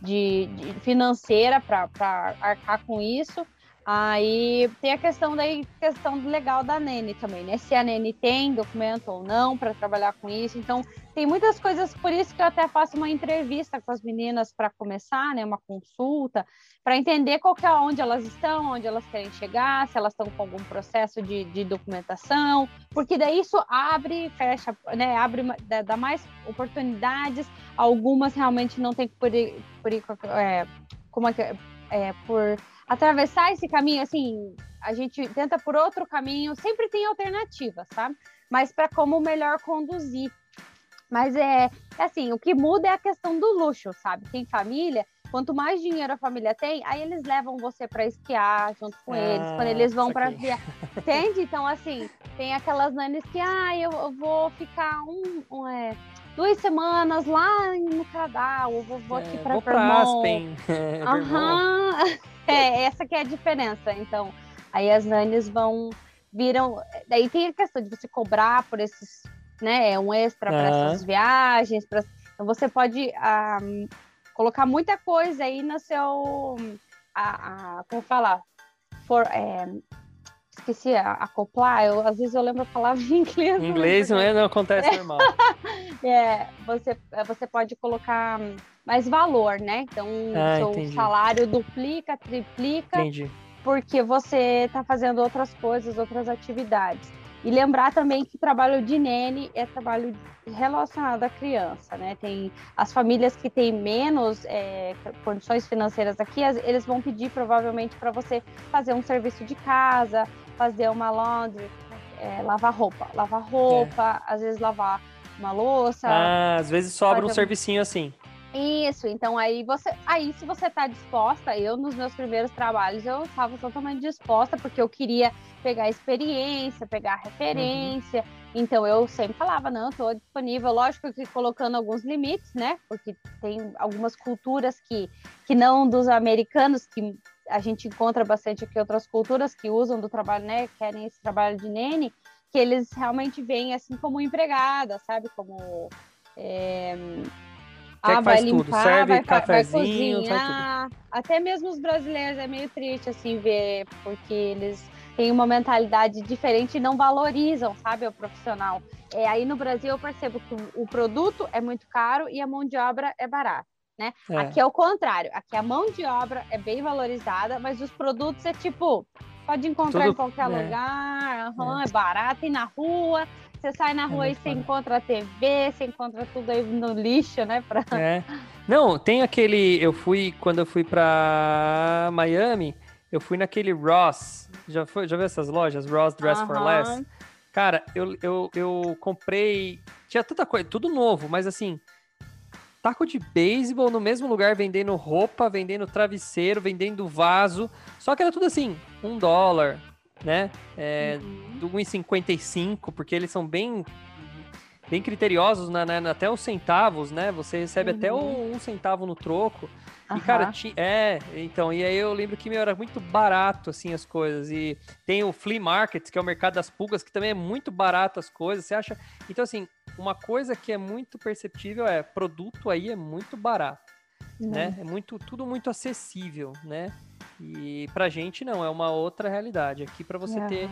de, de financeira para arcar com isso. Aí tem a questão daí, questão legal da Nene também, né? Se a Nene tem documento ou não para trabalhar com isso. Então, tem muitas coisas, por isso que eu até faço uma entrevista com as meninas para começar, né? Uma consulta, para entender qual que é onde elas estão, onde elas querem chegar, se elas estão com algum processo de, de documentação, porque daí isso abre, fecha, né? Abre, dá mais oportunidades. Algumas realmente não tem que por, por é, como é que é, por atravessar esse caminho, assim, a gente tenta por outro caminho, sempre tem alternativas, sabe? Mas para como melhor conduzir. Mas é, é assim, o que muda é a questão do luxo, sabe? Tem família, quanto mais dinheiro a família tem, aí eles levam você para esquiar junto com ah, eles, quando eles vão para viajar. Entende? Então, assim, tem aquelas nanes que, ah, eu, eu vou ficar um, um é, duas semanas lá no Canadá, ou vou, vou aqui é, para Vermont. Aham. É, essa que é a diferença. Então, aí as nanes vão viram, daí tem a questão de você cobrar por esses, né, é um extra para essas viagens, pra, então você pode um, ah, colocar muita coisa aí no seu, a, a como falar, for, é, esqueci, acoplar, eu, às vezes eu lembro a palavra em inglês. Em inglês não, é, não acontece normal. é, você, você pode colocar mais valor, né? Então, ah, seu entendi. salário duplica, triplica, entendi. porque você está fazendo outras coisas, outras atividades. E lembrar também que trabalho de nene é trabalho relacionado à criança, né? Tem as famílias que têm menos é, condições financeiras aqui, eles vão pedir provavelmente para você fazer um serviço de casa, fazer uma laundry, é, lavar roupa, lavar roupa, é. às vezes lavar uma louça. Ah, às vezes sobra um servicinho assim. Isso, então aí você, aí se você está disposta, eu nos meus primeiros trabalhos eu estava totalmente disposta porque eu queria pegar experiência, pegar referência. Uhum. Então eu sempre falava, não, estou disponível, lógico que colocando alguns limites, né? Porque tem algumas culturas que, que não dos americanos, que a gente encontra bastante aqui outras culturas que usam do trabalho, né? Querem esse trabalho de nene, que eles realmente veem assim como empregada, sabe? Como é, ah, vai limpar, tudo, serve vai, cafezinho, vai Até mesmo os brasileiros é meio triste assim ver, porque eles têm uma mentalidade diferente e não valorizam, sabe, o profissional. É, aí no Brasil eu percebo que o produto é muito caro e a mão de obra é barata. Né? É. Aqui é o contrário, aqui a mão de obra é bem valorizada, mas os produtos é tipo, pode encontrar Tudo, em qualquer é. lugar, uhum, é. é barato, e na rua, você sai na é rua é e você encontra a TV, você encontra tudo aí no lixo, né? Pra... É. Não, tem aquele. Eu fui, quando eu fui pra Miami, eu fui naquele Ross. Já, foi, já viu essas lojas? Ross Dress uh -huh. for Less? Cara, eu, eu, eu comprei. Tinha tanta coisa, tudo novo, mas assim. Taco de beisebol no mesmo lugar, vendendo roupa, vendendo travesseiro, vendendo vaso. Só que era tudo assim, um dólar, né? É, uhum. Do 1,55, porque eles são bem bem criteriosos na, na, até os centavos, né? Você recebe uhum. até um, um, centavo no troco. Uhum. E, cara, ti, é, então, e aí eu lembro que meu, era muito barato, assim, as coisas. E tem o flea market, que é o mercado das pulgas, que também é muito barato as coisas. Você acha. Então, assim, uma coisa que é muito perceptível é produto aí é muito barato. Né? É muito, tudo muito acessível, né? E pra gente não, é uma outra realidade. Aqui para você uhum. ter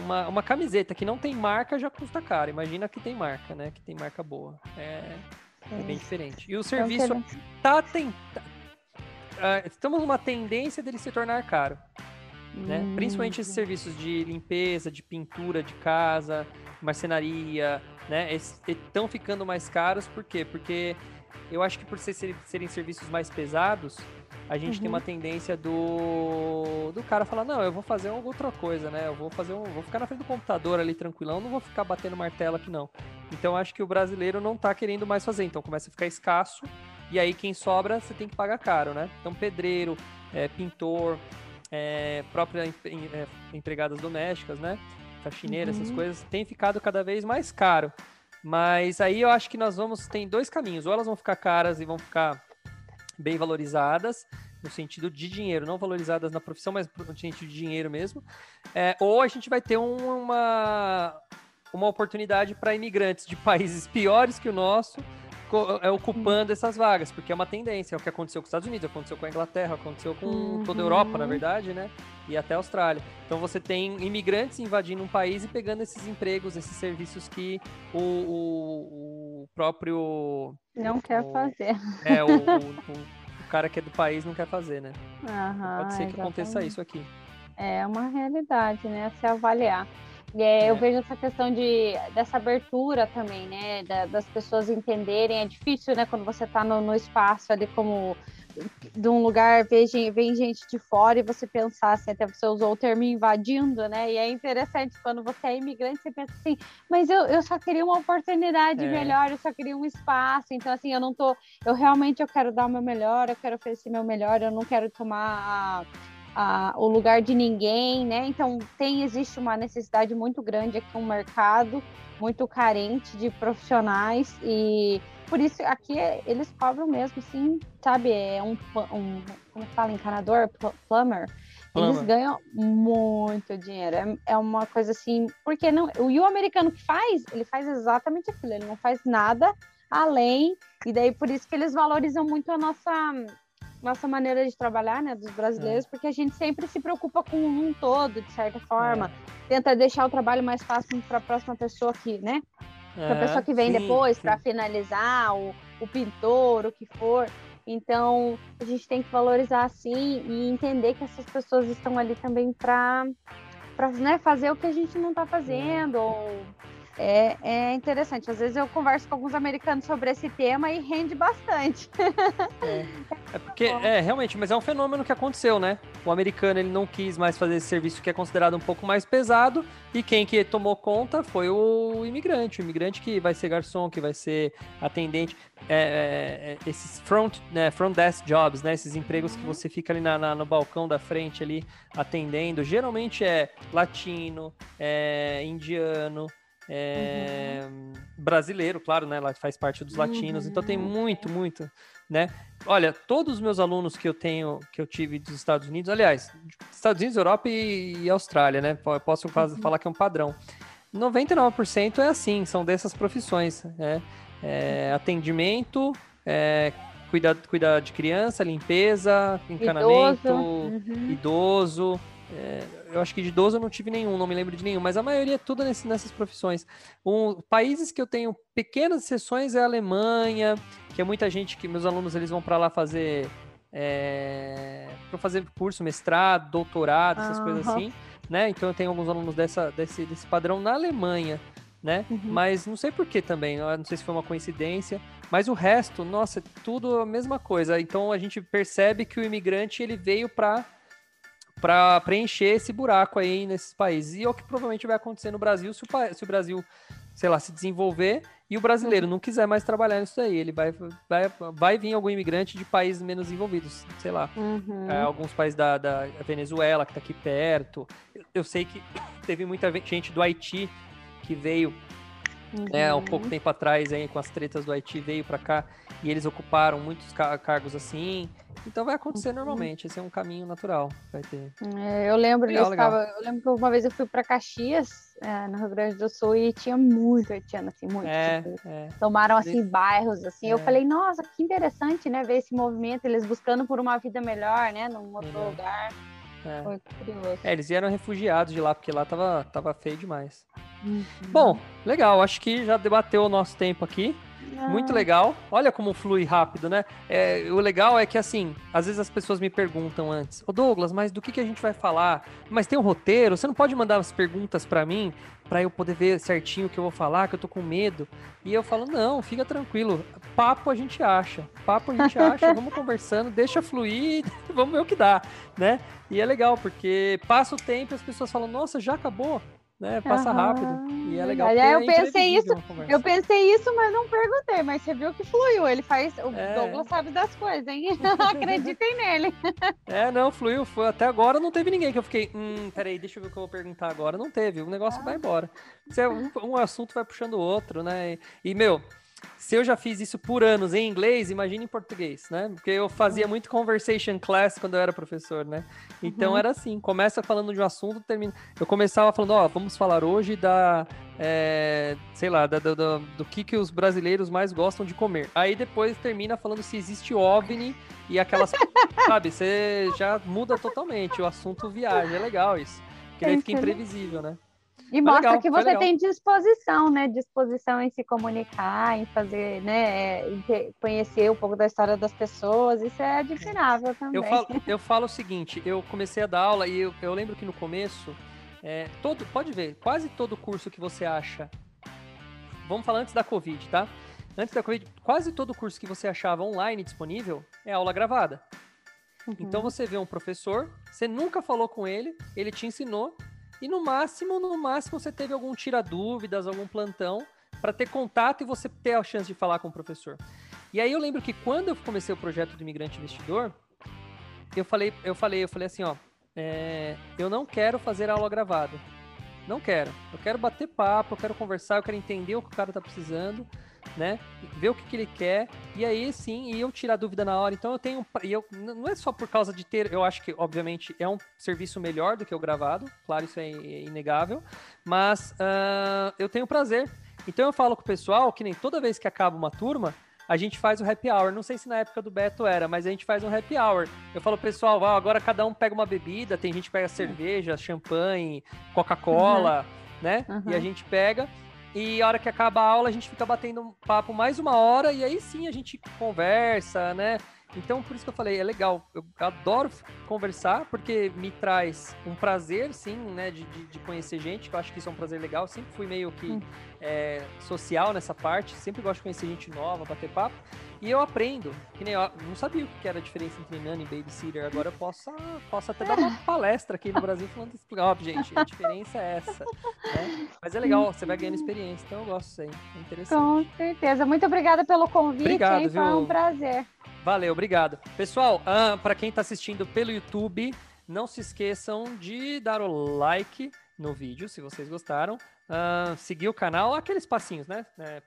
uma, uma camiseta que não tem marca já custa caro. Imagina que tem marca, né? Que tem marca boa. É, é bem diferente. E o serviço então, tá tentando. Uh, estamos numa tendência dele se tornar caro. Né? Hum. Principalmente esses serviços de limpeza, de pintura de casa, marcenaria, né? Estão ficando mais caros, por quê? Porque eu acho que por ser, serem serviços mais pesados, a gente uhum. tem uma tendência do, do cara falar, não, eu vou fazer outra coisa, né? Eu vou fazer um. Vou ficar na frente do computador ali tranquilão, não vou ficar batendo martelo aqui, não. Então acho que o brasileiro não tá querendo mais fazer. Então começa a ficar escasso. E aí quem sobra, você tem que pagar caro, né? Então, pedreiro, é, pintor, é, próprias é, empregadas domésticas, né? Faxineira, uhum. essas coisas, tem ficado cada vez mais caro. Mas aí eu acho que nós vamos. Tem dois caminhos. Ou elas vão ficar caras e vão ficar bem valorizadas, no sentido de dinheiro, não valorizadas na profissão, mas no sentido de dinheiro mesmo. É, ou a gente vai ter uma, uma oportunidade para imigrantes de países piores que o nosso é, ocupando essas vagas, porque é uma tendência. É o que aconteceu com os Estados Unidos, aconteceu com a Inglaterra, aconteceu com uhum. toda a Europa, na verdade, né? E até a Austrália. Então você tem imigrantes invadindo um país e pegando esses empregos, esses serviços que o, o, o próprio. Não quer o, fazer. É, o, o, cara que é do país não quer fazer, né? Uhum, Pode ser que exatamente. aconteça isso aqui. É uma realidade, né? Se avaliar. É. Eu vejo essa questão de, dessa abertura também, né? Da, das pessoas entenderem. É difícil, né? Quando você está no, no, espaço ali, como de um lugar, vem, vem gente de fora e você pensar assim, até você usou o termo invadindo, né? E é interessante quando você é imigrante, você pensa assim, mas eu, eu só queria uma oportunidade é. melhor, eu só queria um espaço. Então, assim, eu não tô. Eu realmente eu quero dar o meu melhor, eu quero oferecer meu melhor, eu não quero tomar a a, o lugar de ninguém, né? Então tem existe uma necessidade muito grande aqui um mercado muito carente de profissionais e por isso aqui eles cobram mesmo, sim, sabe? É um, um como fala encanador, plumber. Eles ganham muito dinheiro. É, é uma coisa assim, porque não? E o americano que faz, ele faz exatamente aquilo. Ele não faz nada além e daí por isso que eles valorizam muito a nossa nossa maneira de trabalhar, né, dos brasileiros, é. porque a gente sempre se preocupa com um todo, de certa forma, é. tenta deixar o trabalho mais fácil para a próxima pessoa aqui, né? Para a é, pessoa que vem sim, depois, para finalizar, o, o pintor, o que for. Então, a gente tem que valorizar assim e entender que essas pessoas estão ali também para né, fazer o que a gente não está fazendo, ou é, é interessante. Às vezes eu converso com alguns americanos sobre esse tema e rende bastante. É, é porque, é, realmente, mas é um fenômeno que aconteceu, né? O americano ele não quis mais fazer esse serviço que é considerado um pouco mais pesado e quem que tomou conta foi o imigrante. O imigrante que vai ser garçom, que vai ser atendente. É, é, é esses front, né, front desk jobs, né? Esses empregos que uhum. você fica ali na, na, no balcão da frente ali atendendo. Geralmente é latino, é indiano, é, uhum. brasileiro, claro, né? Lá faz parte dos latinos, uhum. então tem uhum. muito, muito, né? Olha, todos os meus alunos que eu tenho, que eu tive dos Estados Unidos, aliás, Estados Unidos, Europa e, e Austrália, né? Eu posso uhum. falar que é um padrão. 99% é assim, são dessas profissões, né? É, atendimento, é, cuidar, cuidar de criança, limpeza, encanamento, idoso, uhum. idoso é, eu acho que de idoso eu não tive nenhum, não me lembro de nenhum, mas a maioria é tudo nesse, nessas profissões. Um, países que eu tenho pequenas sessões é a Alemanha, que é muita gente que meus alunos eles vão para lá fazer é, para fazer curso, mestrado, doutorado, essas uhum. coisas assim, né? Então eu tenho alguns alunos dessa, desse, desse padrão na Alemanha, né? Uhum. Mas não sei por que também, não sei se foi uma coincidência, mas o resto, nossa, é tudo a mesma coisa. Então a gente percebe que o imigrante ele veio para para preencher esse buraco aí nesses países. E é o que provavelmente vai acontecer no Brasil se o, se o Brasil, sei lá, se desenvolver e o brasileiro uhum. não quiser mais trabalhar nisso aí. Ele vai, vai, vai vir algum imigrante de países menos desenvolvidos, sei lá, uhum. é, alguns países da, da Venezuela, que está aqui perto. Eu, eu sei que teve muita gente do Haiti que veio Uhum. É, um pouco tempo atrás, aí, com as tretas do Haiti, veio para cá e eles ocuparam muitos cargos assim. Então vai acontecer uhum. normalmente, esse é um caminho natural vai ter. É, eu lembro, legal, legal. Eu lembro que uma vez eu fui para Caxias, é, no Rio Grande do Sul, e tinha muito haitiano, assim, muito. É, tipo, é. Tomaram, assim, bairros, assim. Eu é. falei, nossa, que interessante, né, ver esse movimento, eles buscando por uma vida melhor, né, num outro lugar. É. Foi curioso. É, eles vieram refugiados de lá, porque lá tava, tava feio demais. Uhum. Bom, legal, acho que já debateu o nosso tempo aqui. Muito legal. Olha como flui rápido, né? É, o legal é que, assim, às vezes as pessoas me perguntam antes, ô Douglas, mas do que, que a gente vai falar? Mas tem um roteiro? Você não pode mandar as perguntas para mim, para eu poder ver certinho o que eu vou falar, que eu tô com medo? E eu falo, não, fica tranquilo. Papo a gente acha. Papo a gente acha, vamos conversando, deixa fluir, vamos ver o que dá, né? E é legal, porque passa o tempo e as pessoas falam, nossa, já acabou? Né? Passa uhum. rápido. E é legal. É eu pensei isso, eu pensei isso, mas não perguntei. Mas você viu que fluiu. Ele faz. O é. Douglas sabe das coisas, hein? Acreditem nele. É, não, fluiu. Foi, até agora não teve ninguém que eu fiquei. Hum, peraí, deixa eu ver o que eu vou perguntar agora. Não teve. O negócio ah. vai embora. Você, um, um, assunto vai puxando o outro, né? E, e meu. Se eu já fiz isso por anos em inglês, imagine em português, né? Porque eu fazia muito conversation class quando eu era professor, né? Então uhum. era assim, começa falando de um assunto, termina. Eu começava falando, ó, vamos falar hoje da, é, sei lá, da, da, da, do que, que os brasileiros mais gostam de comer. Aí depois termina falando se existe OVNI e aquelas, sabe? Você já muda totalmente o assunto viagem, é legal isso. Porque daí fica imprevisível, né? E mostra legal, que você tem disposição, né? Disposição em se comunicar, em fazer, né? Em conhecer um pouco da história das pessoas. Isso é admirável também. Eu falo, eu falo o seguinte: eu comecei a dar aula e eu, eu lembro que no começo, é, todo, pode ver, quase todo curso que você acha. Vamos falar antes da Covid, tá? Antes da Covid, quase todo curso que você achava online disponível é aula gravada. Uhum. Então você vê um professor, você nunca falou com ele, ele te ensinou, e no máximo, no máximo, você teve algum tira dúvidas, algum plantão, para ter contato e você ter a chance de falar com o professor. E aí eu lembro que quando eu comecei o projeto do Imigrante Investidor, eu falei, eu falei, eu falei assim, ó, é, eu não quero fazer aula gravada. Não quero. Eu quero bater papo, eu quero conversar, eu quero entender o que o cara tá precisando né? Ver o que, que ele quer, e aí sim, e eu tirar dúvida na hora. Então eu tenho. E eu, não é só por causa de ter. Eu acho que, obviamente, é um serviço melhor do que o gravado, claro, isso é inegável, mas uh, eu tenho prazer. Então eu falo com o pessoal que nem toda vez que acaba uma turma, a gente faz o happy hour. Não sei se na época do Beto era, mas a gente faz um happy hour. Eu falo, pessoal, agora cada um pega uma bebida, tem gente que pega cerveja, champanhe, Coca-Cola, uhum. né? Uhum. E a gente pega. E a hora que acaba a aula, a gente fica batendo um papo mais uma hora e aí sim a gente conversa, né? Então, por isso que eu falei, é legal. Eu adoro conversar, porque me traz um prazer, sim, né, de, de, de conhecer gente, que eu acho que isso é um prazer legal. Sempre fui meio que hum. é, social nessa parte, sempre gosto de conhecer gente nova, bater papo. E eu aprendo, que nem eu não sabia o que era a diferença entre nani e babysitter. Agora eu posso, posso até dar uma palestra aqui no Brasil falando isso. Ó, gente, a diferença é essa. Né? Mas é legal, você vai ganhando experiência, então eu gosto disso aí. É interessante. Com certeza. Muito obrigada pelo convite, Obrigado, hein? Foi um prazer. Valeu, obrigado. Pessoal, para quem está assistindo pelo YouTube, não se esqueçam de dar o like no vídeo, se vocês gostaram. Uh, seguir o canal, aqueles passinhos, né? É.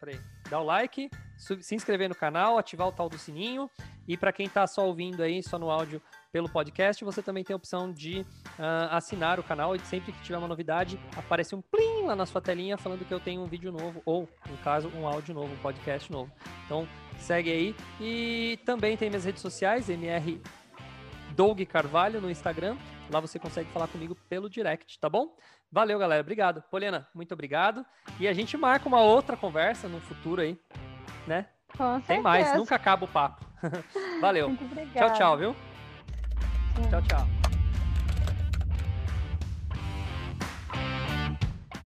Dar o like, se inscrever no canal, ativar o tal do sininho. E para quem está só ouvindo aí, só no áudio pelo podcast, você também tem a opção de uh, assinar o canal e sempre que tiver uma novidade, aparece um plim lá na sua telinha falando que eu tenho um vídeo novo, ou, no caso, um áudio novo, um podcast novo. Então, segue aí. E também tem minhas redes sociais, MR Doug Carvalho no Instagram. Lá você consegue falar comigo pelo direct, tá bom? Valeu, galera. Obrigado. Poliana, muito obrigado. E a gente marca uma outra conversa no futuro aí, né? Com Tem mais, nunca acaba o papo. Valeu. Tchau, tchau, viu? Tchau, tchau.